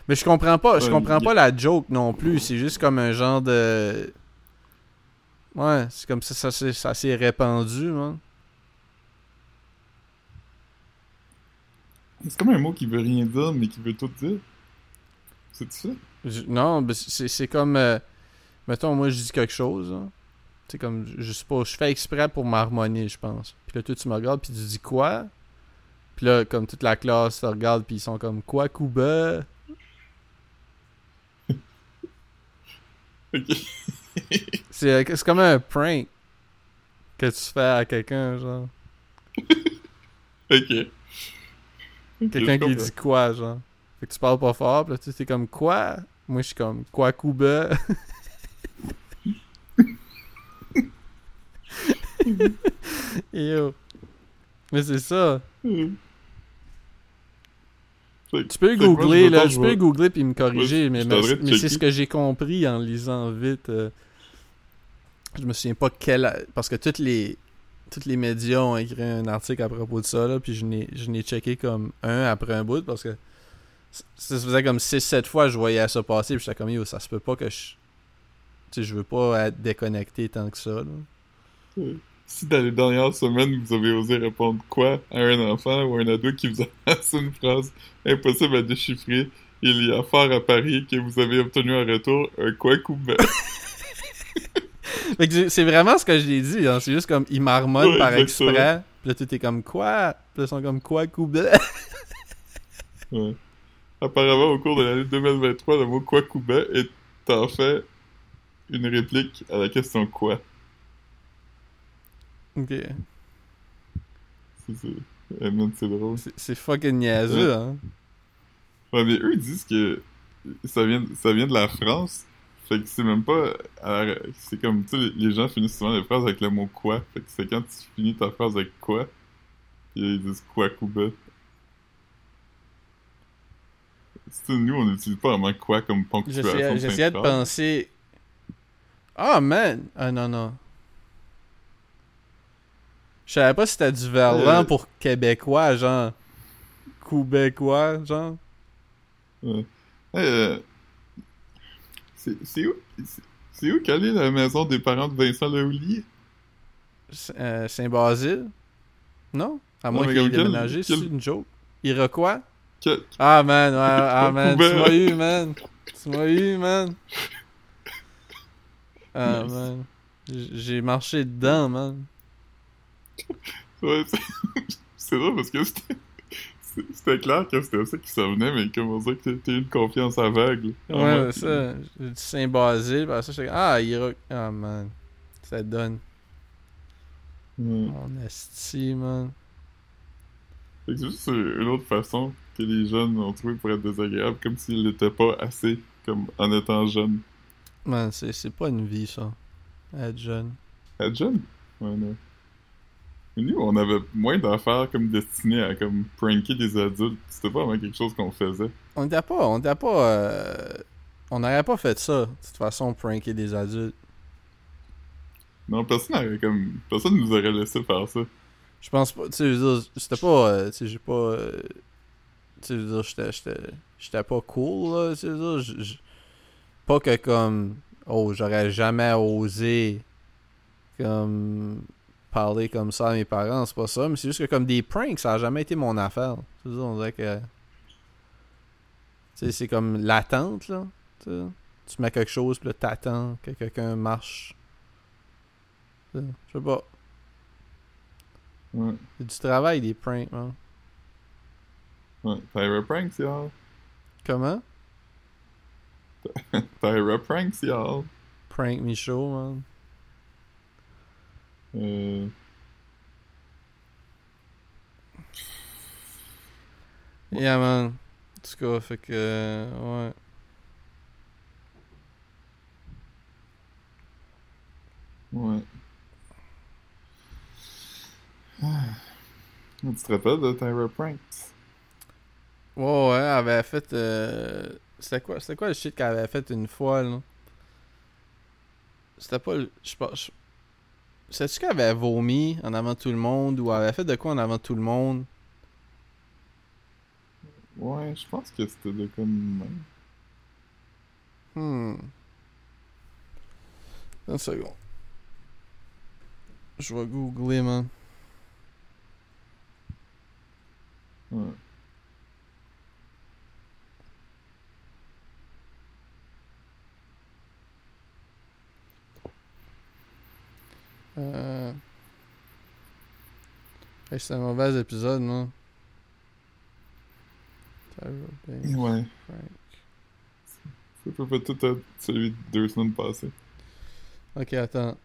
B: Mais je comprends pas, je comprends pas la joke non plus. C'est juste comme un genre de. Ouais, c'est comme ça, ça, s'est- ça s'est répandu, man.
A: C'est comme un mot qui veut rien dire, mais qui veut tout dire. C'est ça?
B: Je- non, c'est c'est comme. euh, mettons, moi, je dis quelque chose. hein. C'est comme, je sais pas, je fais exprès pour m'harmonier, je pense. Puis là, toi, tu me regardes, puis tu dis quoi? Puis là, comme toute la classe te regarde, puis ils sont comme, quoi, Kuba?
A: Ok.
B: C'est euh, c'est comme un prank que tu fais à quelqu'un, genre.
A: ok.
B: Quelqu'un qui dit quoi, genre. Fait que tu parles pas fort, pis là, tu sais, t'es comme quoi? Moi, je suis comme quoi, Kuba? Yo. Mais c'est ça.
A: Hmm.
B: Tu peux googler, là.
A: je
B: peux googler puis me corriger,
A: Ouais,
B: mais, mais, c'est ce que j'ai compris en lisant vite. euh. Je me souviens pas quel. Parce que toutes les. Tous les médias ont écrit un article à propos de ça, là, puis je n'ai je n'ai checké comme un après un bout, parce que ça se faisait comme 6-7 fois, je voyais ça passer, puis j'étais comme, yo, ça se peut pas que je... Tu sais, je veux pas être déconnecté tant que ça, là.
A: Si dans les dernières semaines, vous avez osé répondre quoi à un enfant ou un ado qui vous a lancé une phrase impossible à déchiffrer, il y a fort à parier que vous avez obtenu en retour un quoi
B: que c'est- vraiment ce que j'ai dit, hein. c'est juste comme, ils marmonnent
A: Ouais,
B: par exprès, puis là, tout est comme, quoi? Puis là, ils sont comme, quoi, Kuba?
A: Ouais. Apparemment, au cours de l'année 2023, le mot quoi coup ben est en fait une réplique à la question quoi.
B: ok.
A: C'est, eh, drôle.
B: C'est fucking niaiseux,
A: Ouais.
B: hein.
A: Ouais, mais eux, ils disent que ça vient, ça vient de la France. Fait que c'est même pas. la- C'est comme, tu sais, les- gens finissent souvent les phrases avec le mot quoi. Fait que c'est quand tu finis ta phrase avec quoi, ils disent quoi, Kuba. C'est nous, on n'utilise pas vraiment quoi comme ponctuation.
B: J'essayais
A: de
B: penser. Ah, man! Ah, non, non. Je savais pas si c'était du verlan
A: Euh.
B: pour québécois, genre. Québécois, genre.
A: Ouais. Euh, c'est où, c'est- où qu'elle est la maison des parents de Vincent Lehoulier?
B: S- euh, Saint-Basile? Non? À moins qu'il ait déménagé, c'est une joke. Iroquois?
A: Quel-
B: Ah, man, ouais, ah, man, tu m'as eu, man. Tu m'as eu, man. Ah,
A: Nice.
B: man. J'ai marché dedans, man.
A: Ouais, c'est- drôle parce que c'était c'était clair que c'était ça qui s'en venait, mais comme on dirait que t'as eu une confiance aveugle.
B: Ouais,
A: Ah,
B: c'est ça. J'ai dit après ça, j'étais comme, ah, Iroquois. Ah, man. Ça donne.
A: Ouais.
B: Mon esti, man.
A: Fait que C'est juste une autre façon que les jeunes ont trouvé pour être désagréable, comme s'ils l'étaient pas assez, comme en étant jeunes.
B: Man, c'est c'est pas une vie, ça. Être jeune.
A: Être jeune? Ouais, non. Nous, on avait moins d'affaires comme destinées à comme pranker des adultes. C'était pas vraiment quelque chose qu'on faisait.
B: On n'était pas. On n'était pas. euh, On n'aurait pas fait ça, de toute façon, pranker des adultes.
A: Non, personne n'aurait comme. Personne nous aurait laissé faire ça.
B: Je pense pas. Tu sais, je veux dire, c'était pas. euh, tu sais, j'ai pas. euh, tu sais, j'étais- j'étais. J'étais pas cool, là. Tu sais, pas que comme. Oh, j'aurais jamais osé. Comme. Parler comme ça à mes parents, c'est pas ça. Mais c'est juste que comme des pranks, ça a jamais été mon affaire. Tu sais, on dirait que. Tu sais, c'est comme l'attente, là. Tu sais. Tu mets quelque chose, puis là, t'attends que quelqu'un marche. Je sais pas.
A: Ouais.
B: C'est du travail, des pranks, man.
A: Ouais. Tyra Pranks, y'all.
B: Comment?
A: Tyra Pranks, y'all.
B: Prank show, man.
A: Euh.
B: Yeah, man. En tout cas, fait que. ouais.
A: Ouais. Ah. Tu te rappelles de Tyra Pranks?
B: Ouais, ouais, elle avait fait. Euh... C'était quoi, c'était quoi le shit qu'elle avait fait une fois, là? C'était pas le. Je pense. Sais-tu qu'elle avait vomi en avant de tout le monde ou elle avait fait de quoi en avant de tout le monde?
A: Ouais, je pense que c'était de comme.
B: Hmm. Une seconde. Je vais googler, man.
A: Ouais.
B: Euh... Hey, c'est un mauvais épisode, non?
A: Ouais. Peut pas tout être celui de deux semaines passées.
B: Ok, attends.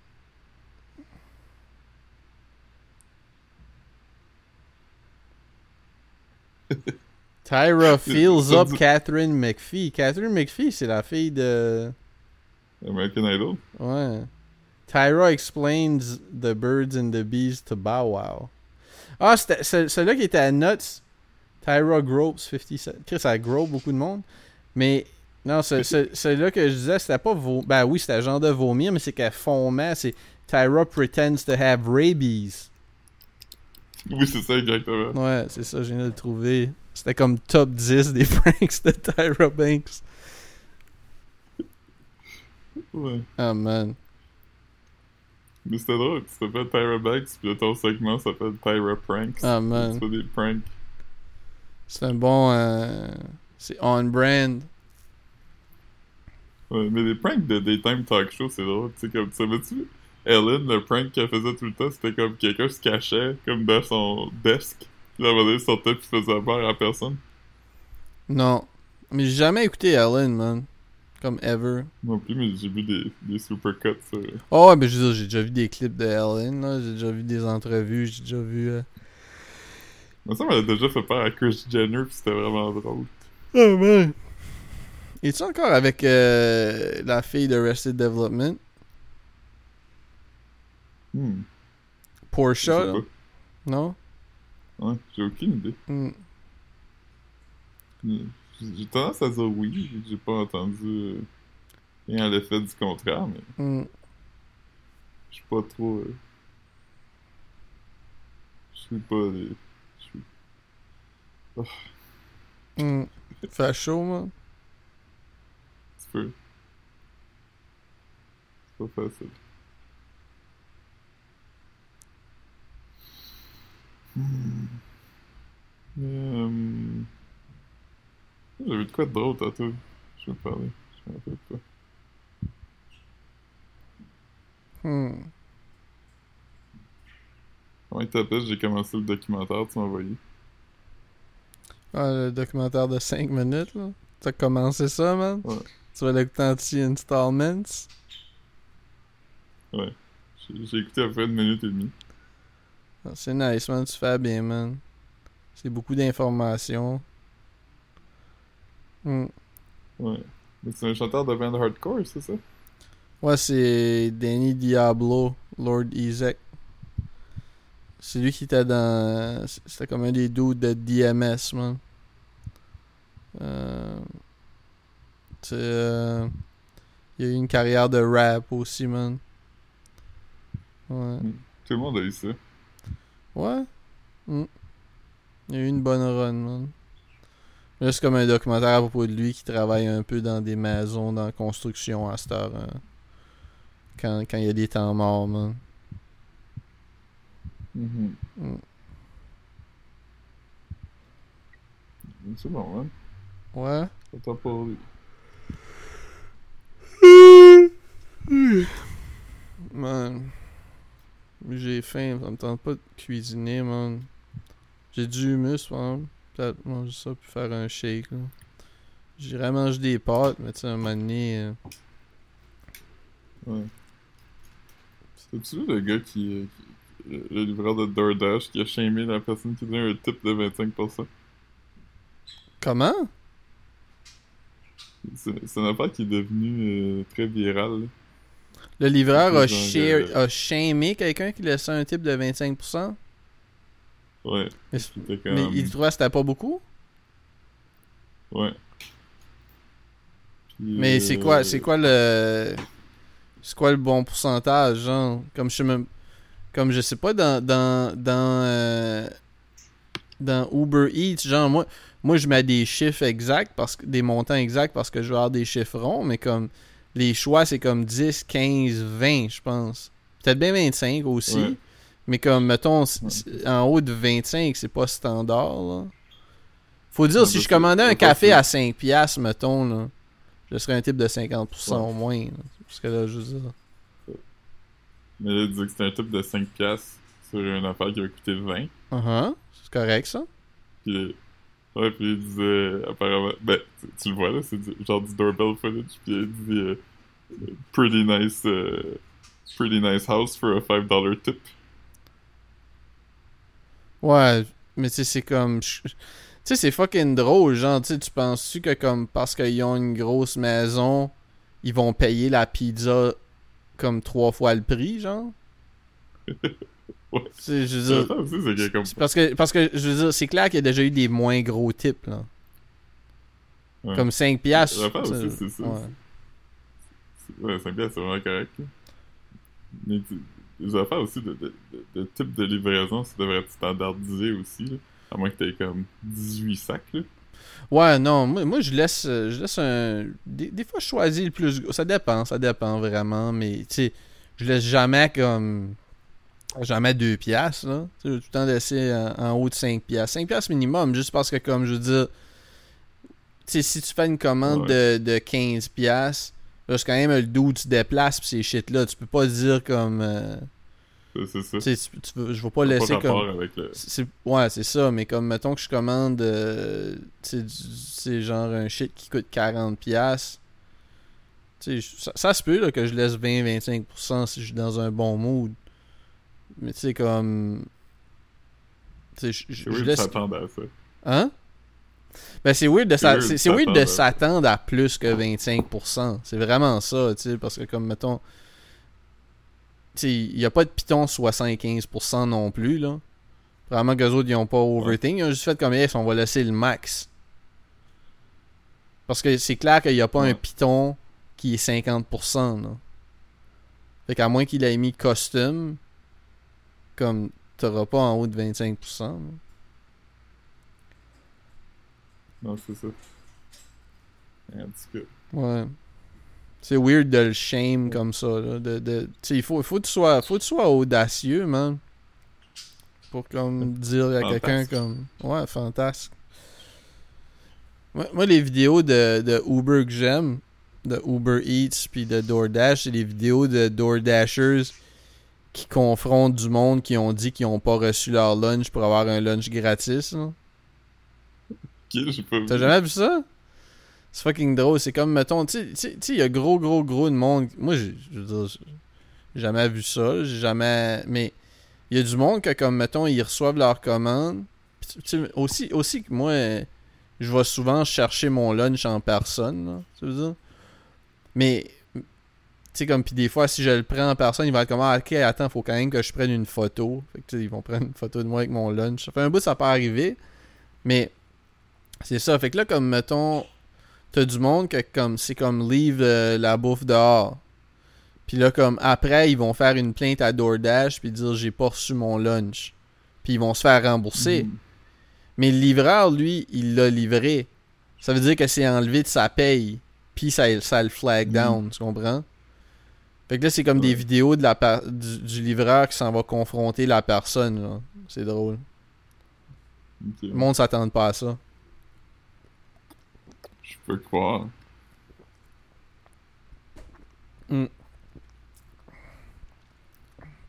B: Tyra feels up
A: dit-
B: Catherine McPhee. Catherine McPhee, c'est la fille de.
A: American Idol?
B: Ouais. Tyra explains the birds and the bees to Bow Wow. Ah, c'était ce- celui-là qui était à Nuts. Tyra Gropes 57. Chris, ça grope beaucoup de monde. Mais non, ce- ce- celui-là que je disais, c'était pas vo... Ben oui, c'était genre de vomir, mais c'est qu'elle fomait. C'est Tyra pretends to have rabies.
A: Oui, c'est ça exactement.
B: Ouais, c'est ça, je viens de le trouver. C'était comme top 10 des pranks de Tyra Banks.
A: Ouais.
B: Oh man.
A: Mais c'était drôle, tu t'appelles Tyra Banks, puis ton segment s'appelle Tyra Pranks.
B: Ah, man.
A: Tu fais des pranks.
B: C'est un bon. euh, C'est on-brand.
A: Ouais, mais les pranks de Daytime Talk Show, c'est drôle. Tu sais, comme, tu savais-tu? Ellen, le prank qu'elle faisait tout le temps, c'était comme quelqu'un se cachait, comme dans son desk. Puis à un moment donné, il sortait, puis faisait peur à personne.
B: Non. Mais j'ai jamais écouté Ellen, man. Comme ever.
A: Non plus, mais j'ai vu des, des supercuts sur...
B: Oh ouais, ben je veux dire, j'ai déjà vu des clips de Ellen, là. J'ai déjà vu des entrevues, j'ai déjà vu. euh,
A: Mais ça m'avait déjà fait peur à Chris Jenner, puis c'était vraiment drôle.
B: Oh man. Es-tu encore avec euh, la fille de Arrested Development?
A: Hmm.
B: Portia, là? Non?
A: Ouais, j'ai aucune idée.
B: Hmm.
A: J'ai j'ai tendance à dire oui, j'ai pas entendu euh, rien à l'effet du contraire, mais
B: Hmm.
A: je suis pas trop... euh, Je suis pas... des- Je suis...
B: Hmm. Fait chaud, man.
A: Tu peux. C'est pas facile. Hmm. Euh... J'ai vu de quoi de drôle tantôt. Je vais te parler. Je me rappelle pas.
B: Hmm.
A: Comment il t'appelle? J'ai commencé le documentaire, tu m'as envoyé.
B: Ah, le documentaire de 5 minutes, là. T'as commencé ça, man?
A: Ouais.
B: Tu vas l'écouter en installments?
A: J'ai j'ai écouté à peu près une minute et demie.
B: Ah, C'est nice, man. Tu fais bien, man. C'est beaucoup d'informations. Hmm.
A: Ouais. C'est un chanteur de band hardcore, c'est ça?
B: Ouais, c'est Danny Diablo, Lord Isaac. C'est lui qui était dans. C'était comme un des dudes de DMS, man. Euh... euh, Il a eu une carrière de rap aussi, man. Ouais.
A: Tout le monde a eu ça.
B: Ouais. Mm. Il y a eu une bonne run, man. Là, c'est comme un documentaire à propos de lui qui travaille un peu dans des maisons, dans la construction à cette heure. hein. Quand, quand il y a des temps morts, man.
A: Mhm.
B: Mm.
A: C'est bon, hein.
B: Ouais.
A: Attends pour lui.
B: Man. J'ai faim, ça me tente pas de cuisiner, man. J'ai du humus, man. Peut-être manger ça puis faire un shake. J'irais manger des pâtes, mais tu sais, un moment donné... euh,
A: Ouais. C'est-tu le gars qui, qui- Le livreur de DoorDash qui a shamé la personne qui donne un tip de 25%?
B: Comment?
A: C'est une affaire qui est devenue euh, très virale. là.
B: Le livreur a, a shamé quelqu'un qui laissait un type de 25%?
A: Ouais.
B: Mais,
A: C'était comme...
B: mais il trouvait que c'était pas beaucoup?
A: Ouais. Puis,
B: Mais c'est
A: euh,
B: quoi, c'est quoi le... C'est quoi le bon pourcentage, genre? Comme je sais même... Comme je sais pas, dans... Dans... Dans, euh, dans Uber Eats, genre, moi... Moi, je mets des chiffres exacts, parce que des montants exacts, parce que je veux avoir des chiffres ronds, mais comme... Les choix, c'est comme 10, 15, 20, je pense. Peut-être bien 25 aussi.
A: Ouais.
B: Mais comme, mettons, en haut de 25, c'est pas standard, là. Faut dire, si je
A: c'est-
B: commandais un
A: c'est
B: café à 5 piastres, mettons, là, je serais un type de 50%
A: Ouais.
B: au moins. là. Parce que là, je veux dire...
A: Mais là, il disait que c'était un tip de 5$ piastres sur une affaire qui va coûter 20$.
B: Uh-huh. C'est correct, ça?
A: Puis, ouais, puis il disait, apparemment, ben, tu, tu le vois là, c'est genre du doorbell footage, puis il dit, euh, pretty nice, euh, pretty nice house for a $5 tip.
B: Ouais, mais tu sais, c'est comme... Tu sais, c'est fucking drôle, genre, tu penses-tu que comme, parce qu'ils ont une grosse maison, ils vont payer la pizza comme trois fois le prix, genre?
A: Ouais. C'est comme,
B: Parce que, parce que, je veux dire, c'est clair qu'il y a déjà eu des moins gros types, là.
A: Ouais.
B: Comme 5 piastres. Ouais.
A: ouais, 5$ piastres, c'est vraiment correct. Mais tu- les affaires aussi de, de, de, de type de livraison, ça devrait être standardisé aussi, là. À moins que t'aies comme 18 sacs, là.
B: Ouais, non, moi, moi je laisse euh, je laisse un. Des, des fois, je choisis le plus. gros. Ça dépend, ça dépend vraiment, mais tu sais, je laisse jamais comme. Jamais 2 piastres, là. Tu sais, je vais tout le temps laisser en, en haut de 5 piastres. 5 piastres minimum, juste parce que, comme je veux dire. Tu sais, si tu fais une commande de, de 15 piastres, là, c'est quand même le dos tu déplaces pis ces shit-là. Tu peux pas dire comme. euh,
A: C'est- ça.
B: tu veux- je vais pas laisser
A: pas
B: comme.
A: avec le...
B: Ouais, c'est ça, mais comme mettons que je commande euh, c'est genre un shit qui coûte 40$. piastres, Tu sais, je- ça, ça se peut là, que je laisse 20-25% si je suis dans un bon mood. Mais tu sais, comme. Tu sais, je, je- laisse.
A: s'attendre à ça.
B: Hein? Ben, c'est weird de, s'a- c'est, weird
A: s'attendre
B: à plus que 25%. C'est vraiment ça, tu sais, parce que comme mettons. Il n'y a pas de Python 75% non plus, là. Vraiment qu'eux autres, ils ont pas overthink. Ils ont juste fait comme, yes, on va laisser le max. Parce que c'est clair qu'il n'y a pas
A: Ouais.
B: un Python qui est 50%, là. Fait qu'à moins qu'il ait mis custom, comme, t'auras pas en haut de 25%. là.
A: Non, c'est ça.
B: Ouais. C'est weird de le shame comme ça. Là, de, de, il faut, faut, que tu sois, faut que tu sois audacieux, man. Pour comme dire à quelqu'un comme. Ouais, fantastique. Moi, moi, les vidéos de, de Uber que j'aime, de Uber Eats puis de DoorDash, c'est les vidéos de DoorDashers qui confrontent du monde qui ont dit qu'ils ont pas reçu leur lunch pour avoir un lunch gratis. Là.
A: Ok, j'ai pas vu.
B: T'as jamais vu ça? C'est fucking drôle. C'est comme, mettons, tu sais- il y a gros, gros, gros de monde. Moi, j'ai je veux dire, j'ai jamais vu ça. J'ai jamais. Mais il y a du monde que, comme, mettons, ils reçoivent leur commande. Aussi, aussi que moi, je vais souvent chercher mon lunch en personne. Tu veux dire? Mais, tu sais, comme, puis des fois, si je le prends en personne, ils vont être comme, ah, ok, attends, faut quand même que je prenne une photo. Fait que, tu sais, ils vont prendre une photo de moi avec mon lunch. Ça fait un bout, ça peut arriver. Mais, c'est ça. Fait que là, comme, mettons, t'as du monde que comme c'est comme leave euh, la bouffe dehors. Puis là, comme après, ils vont faire une plainte à DoorDash puis dire j'ai pas reçu mon lunch. Puis ils vont se faire rembourser.
A: Mhm.
B: Mais le livreur, lui, il l'a livré. Ça veut dire que c'est enlevé de sa paye. Puis ça, ça le flag
A: Mhm.
B: down, tu comprends? Fait que là, c'est comme des vidéos de la du, du livreur qui s'en va confronter la personne. C'est drôle. Le monde s'attend pas à ça.
A: Je peux croire.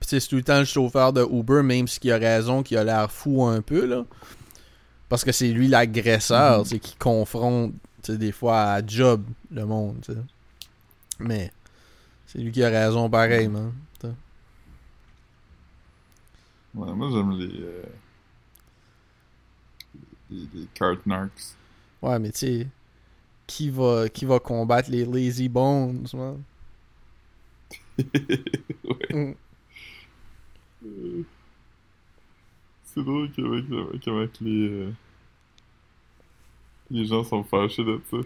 B: Sais, c'est tout le temps le chauffeur de Uber, même s'il a raison, qu'il a l'air fou un peu, là. Parce que c'est lui l'agresseur,
A: Mhm.
B: tu sais, qui confronte, tu sais, des fois à job le monde, tu sais. Mais c'est lui qui a raison pareil, man.
A: Ouais, moi j'aime les, euh, les. les cart narcs.
B: Ouais, mais tu sais, qui va, qui va combattre les lazy bones, man?
A: ouais.
B: Mm.
A: Euh, C'est drôle qu'avec qu'avec les. euh, Les gens sont fâchés de ça.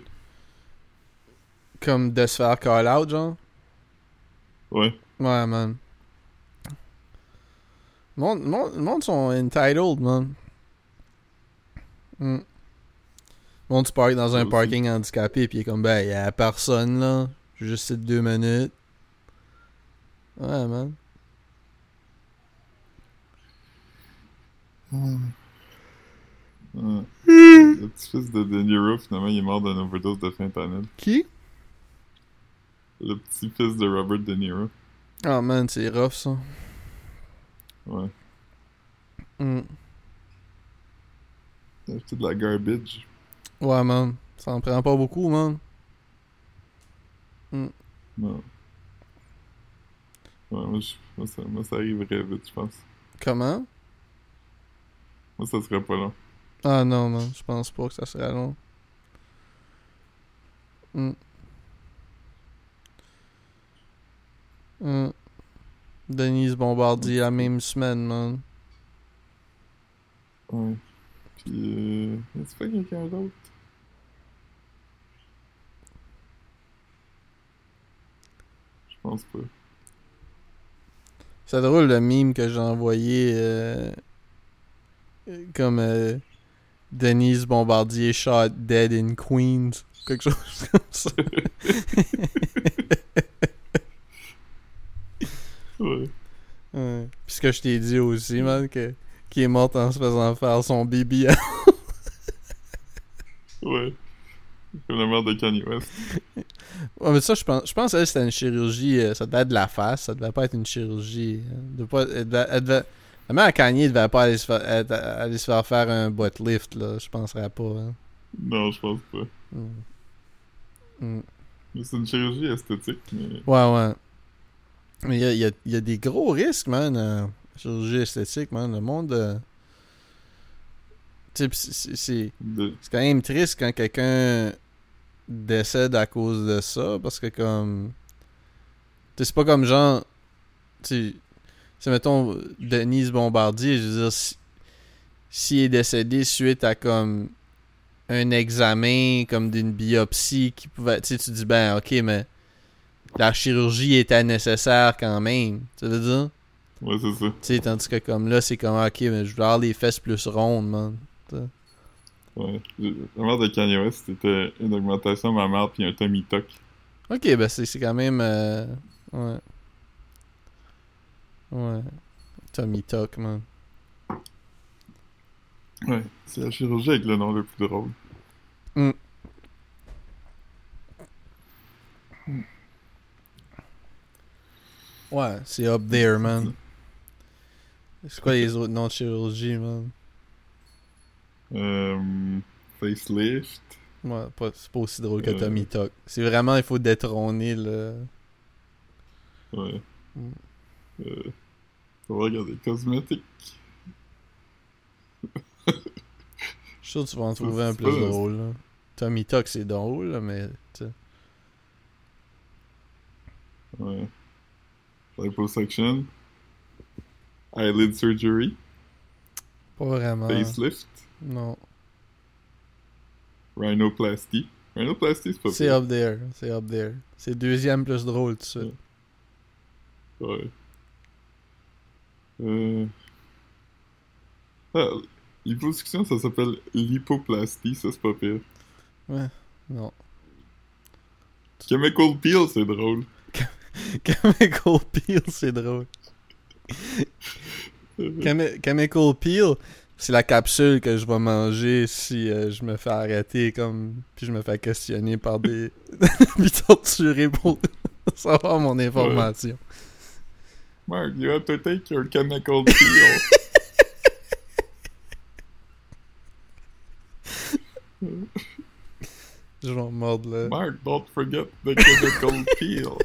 B: Comme de se faire call out, genre?
A: Ouais.
B: Ouais, man. Le monde, monde sont entitled, man. Mm. Le monde se parque dans un parking handicapé, puis il est comme, ben, y a personne, là. J'ai juste cette deux minutes. Ouais, man.
A: Ouais. Le petit-fils de De Niro, finalement, il est mort d'une overdose de fentanyl.
B: Qui?
A: Le petit-fils de Robert De Niro.
B: Ah, man, c'est rough, ça.
A: Ouais.
B: Mm.
A: A acheté de la garbage.
B: Ouais, man. Ça en prend pas beaucoup, man.
A: Non. Ouais, moi, je- moi, ça, moi, ça arriverait vite, je pense.
B: Comment?
A: Moi, ça serait pas long.
B: Ah non, man, je pense pas que ça serait long. Hmm. Hmm. Denise Bombardier la même semaine, man.
A: Ouais. Puis, euh... Est-ce pas quelqu'un d'autre? Je pense pas.
B: C'est drôle le meme que j'ai envoyé euh, euh, comme euh, Denise Bombardier shot dead in Queens. Quelque chose comme ça.
A: Ouais.
B: Ouais. Puis ce que je t'ai dit aussi, man, que qui est morte en se faisant faire son baby.
A: Ouais. Comme la mère de Kanye West.
B: Ouais, mais ça, je pense, je pense que c'était une chirurgie. euh, ça devait être de la face. Ça devait pas être une chirurgie. euh, elle devait, elle devait- la mère à Kanye devait pas aller se faire, être- aller se faire faire un butt lift, là. Je penserais pas. hein.
A: Non, je pense pas.
B: Mm. Mm.
A: C'est une chirurgie esthétique, mais...
B: Ouais, ouais. Mais il y a, y a- il y a des gros risques, man. euh, chirurgie esthétique, man. Le monde. euh, c'est- quand même triste quand quelqu'un décède à cause de ça parce que comme c'est pas comme genre tu mettons Denise Bombardier je veux dire si, s'il est décédé suite à comme un examen comme d'une biopsie qui pouvait tu tu dis ben ok mais la chirurgie était nécessaire quand même tu veux dire?
A: Ouais, c'est ça.
B: tu sais tandis que comme là c'est comme ok mais je veux avoir les fesses plus rondes man
A: Ouais. La mère de Kanye West, c'était une augmentation mammaire puis un tummy tuck.
B: Ok, ben c'est quand même. euh, ouais. Ouais. Tommy Tuck, man.
A: Ouais. C'est la chirurgie avec le nom le plus drôle.
B: Ouais, c'est up there, man. C'est quoi les autres noms de chirurgie, man?
A: Euh... Facelift.
B: Ouais, c'est pas aussi drôle que
A: Euh.
B: Tommy Tuck. C'est vraiment, il faut détrôner le.
A: Ouais.
B: Mm.
A: Euh... On va regarder. Cosmétique.
B: Je suis sûr que tu vas en trouver un plus drôle, là. Tommy Tuck, c'est drôle, mais. tu sais.
A: Ouais. Liposuction. Eyelid surgery.
B: Pas vraiment.
A: Facelift.
B: Non.
A: Rhinoplasty. Rhinoplasty, c'est pas
B: C'est up there. C'est up there. C'est deuxième plus drôle, tout de suite.
A: Ouais. Euh... Ah, l'hyposuction, ça s'appelle l'hypoplastie, ça c'est pas pire.
B: Ouais, non.
A: Chemical peel, c'est drôle.
B: Chemical peel, c'est drôle. Chemi- Chemical peel, c'est la capsule que je vais manger si euh, je me fais arrêter comme puis je me fais questionner par des puis torturer pour savoir mon information.
A: Mark, you have to take your chemical peel.
B: Je vais mordre là.
A: Mark, don't forget the chemical peel.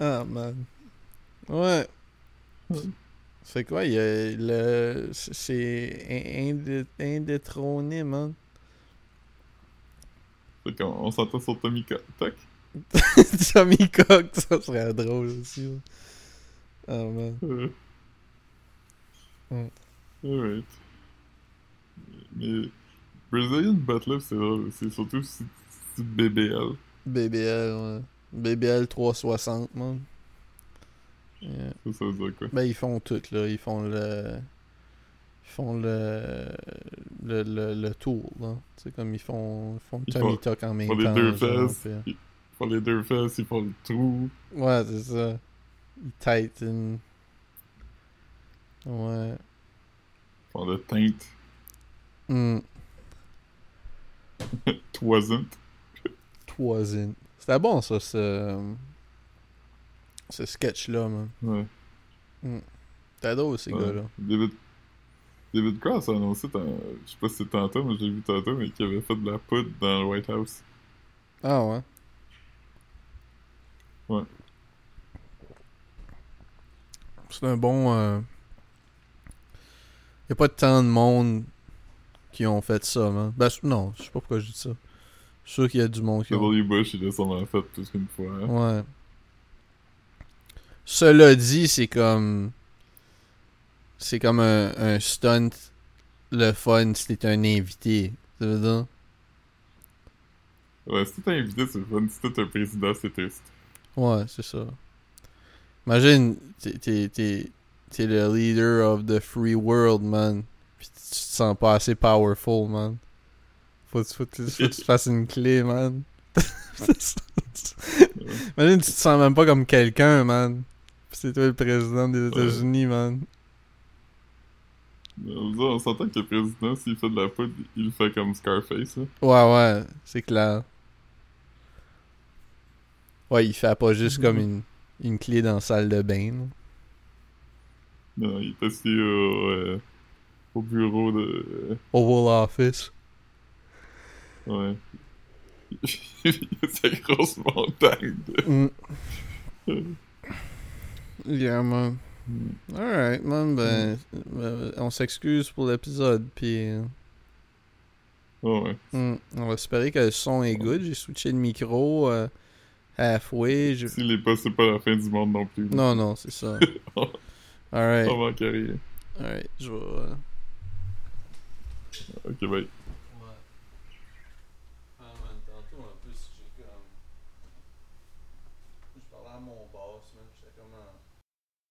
B: Ah man. Ouais.
A: Ouais.
B: C'est quoi, il y a le c'est in- indé- indétrôné, man.
A: Fait qu'on on s'entend sur Tommy Co- Tuck?
B: Tommy Cock, ça serait drôle aussi. là. Ah man.
A: Euh.
B: Mm.
A: Alright. Mais Brazilian Butt c'est drôle aussi, surtout si si BBL.
B: BBL, ouais. BBL 360, man. Yeah.
A: Ça, ça veut dire quoi?
B: Ben, ils font tout, là. Ils font le. Ils font le. Le, le, le tour, là. Tu sais, comme ils font, ils font
A: Ils
B: Tommy
A: font-
B: Talk en même
A: font les
B: temps.
A: deux
B: genre,
A: fesses.
B: puis-
A: Ils font les deux fesses, ils font le trou.
B: Ouais, c'est ça. Ils tighten. Ouais.
A: Ils font le teinte.
B: Hmm.
A: Toisant.
B: Toisin. C'était bon, ça, ce. Ce sketch-là, man.
A: Ouais.
B: Drôle, ces
A: Ouais.
B: gars-là.
A: David... David Cross a annoncé, je sais pas si c'est tantôt, mais j'ai vu tantôt, mais qu'il avait fait de la poudre dans le White House.
B: Ah ouais.
A: Ouais.
B: C'est un bon. euh, Y a pas tant de monde qui ont fait ça, man. Ben, non, je sais pas pourquoi je dis ça. Je suis sûr qu'il y a du monde qui ont.
A: W. Bush, il l'a sûrement fait plus qu'une fois. hein.
B: Ouais. Cela dit, c'est comme. C'est comme un, un stunt. Le fun si t'es un invité. Ça veut dire?
A: Ouais, si t'es invité, c'est fun. Si t'es un président, c'est triste.
B: Ouais, c'est ça. Imagine, t'es- t'es t'es- t'es le leader of the free world, man. Pis tu te sens pas assez powerful, man. Faut, que tu- faut, que tu- faut que tu te fasses une clé, man. Imagine, tu te sens même pas comme quelqu'un, man. C'est toi le président des États-Unis, man.
A: On dit- on s'entend que le président, s'il fait de la poudre, il le fait comme Scarface. Là.
B: Ouais, ouais, c'est clair. Ouais, il fait pas juste comme une, une clé dans la salle de bain. là.
A: Non, il est assis au, euh, au bureau de.
B: Oval Office.
A: Ouais. il a sa grosse montagne de.
B: Mm. Yeah, man. Alright, man, ben, euh, on s'excuse pour l'épisode, puis euh,
A: Oh, ouais.
B: mm, on va espérer que le son est good. J'ai switché le micro euh, halfway. je-
A: S'il est pas, c'est pas la fin du monde non plus.
B: Non, non, c'est ça. Alright, alright, je vais... euh,
A: Ok, bye.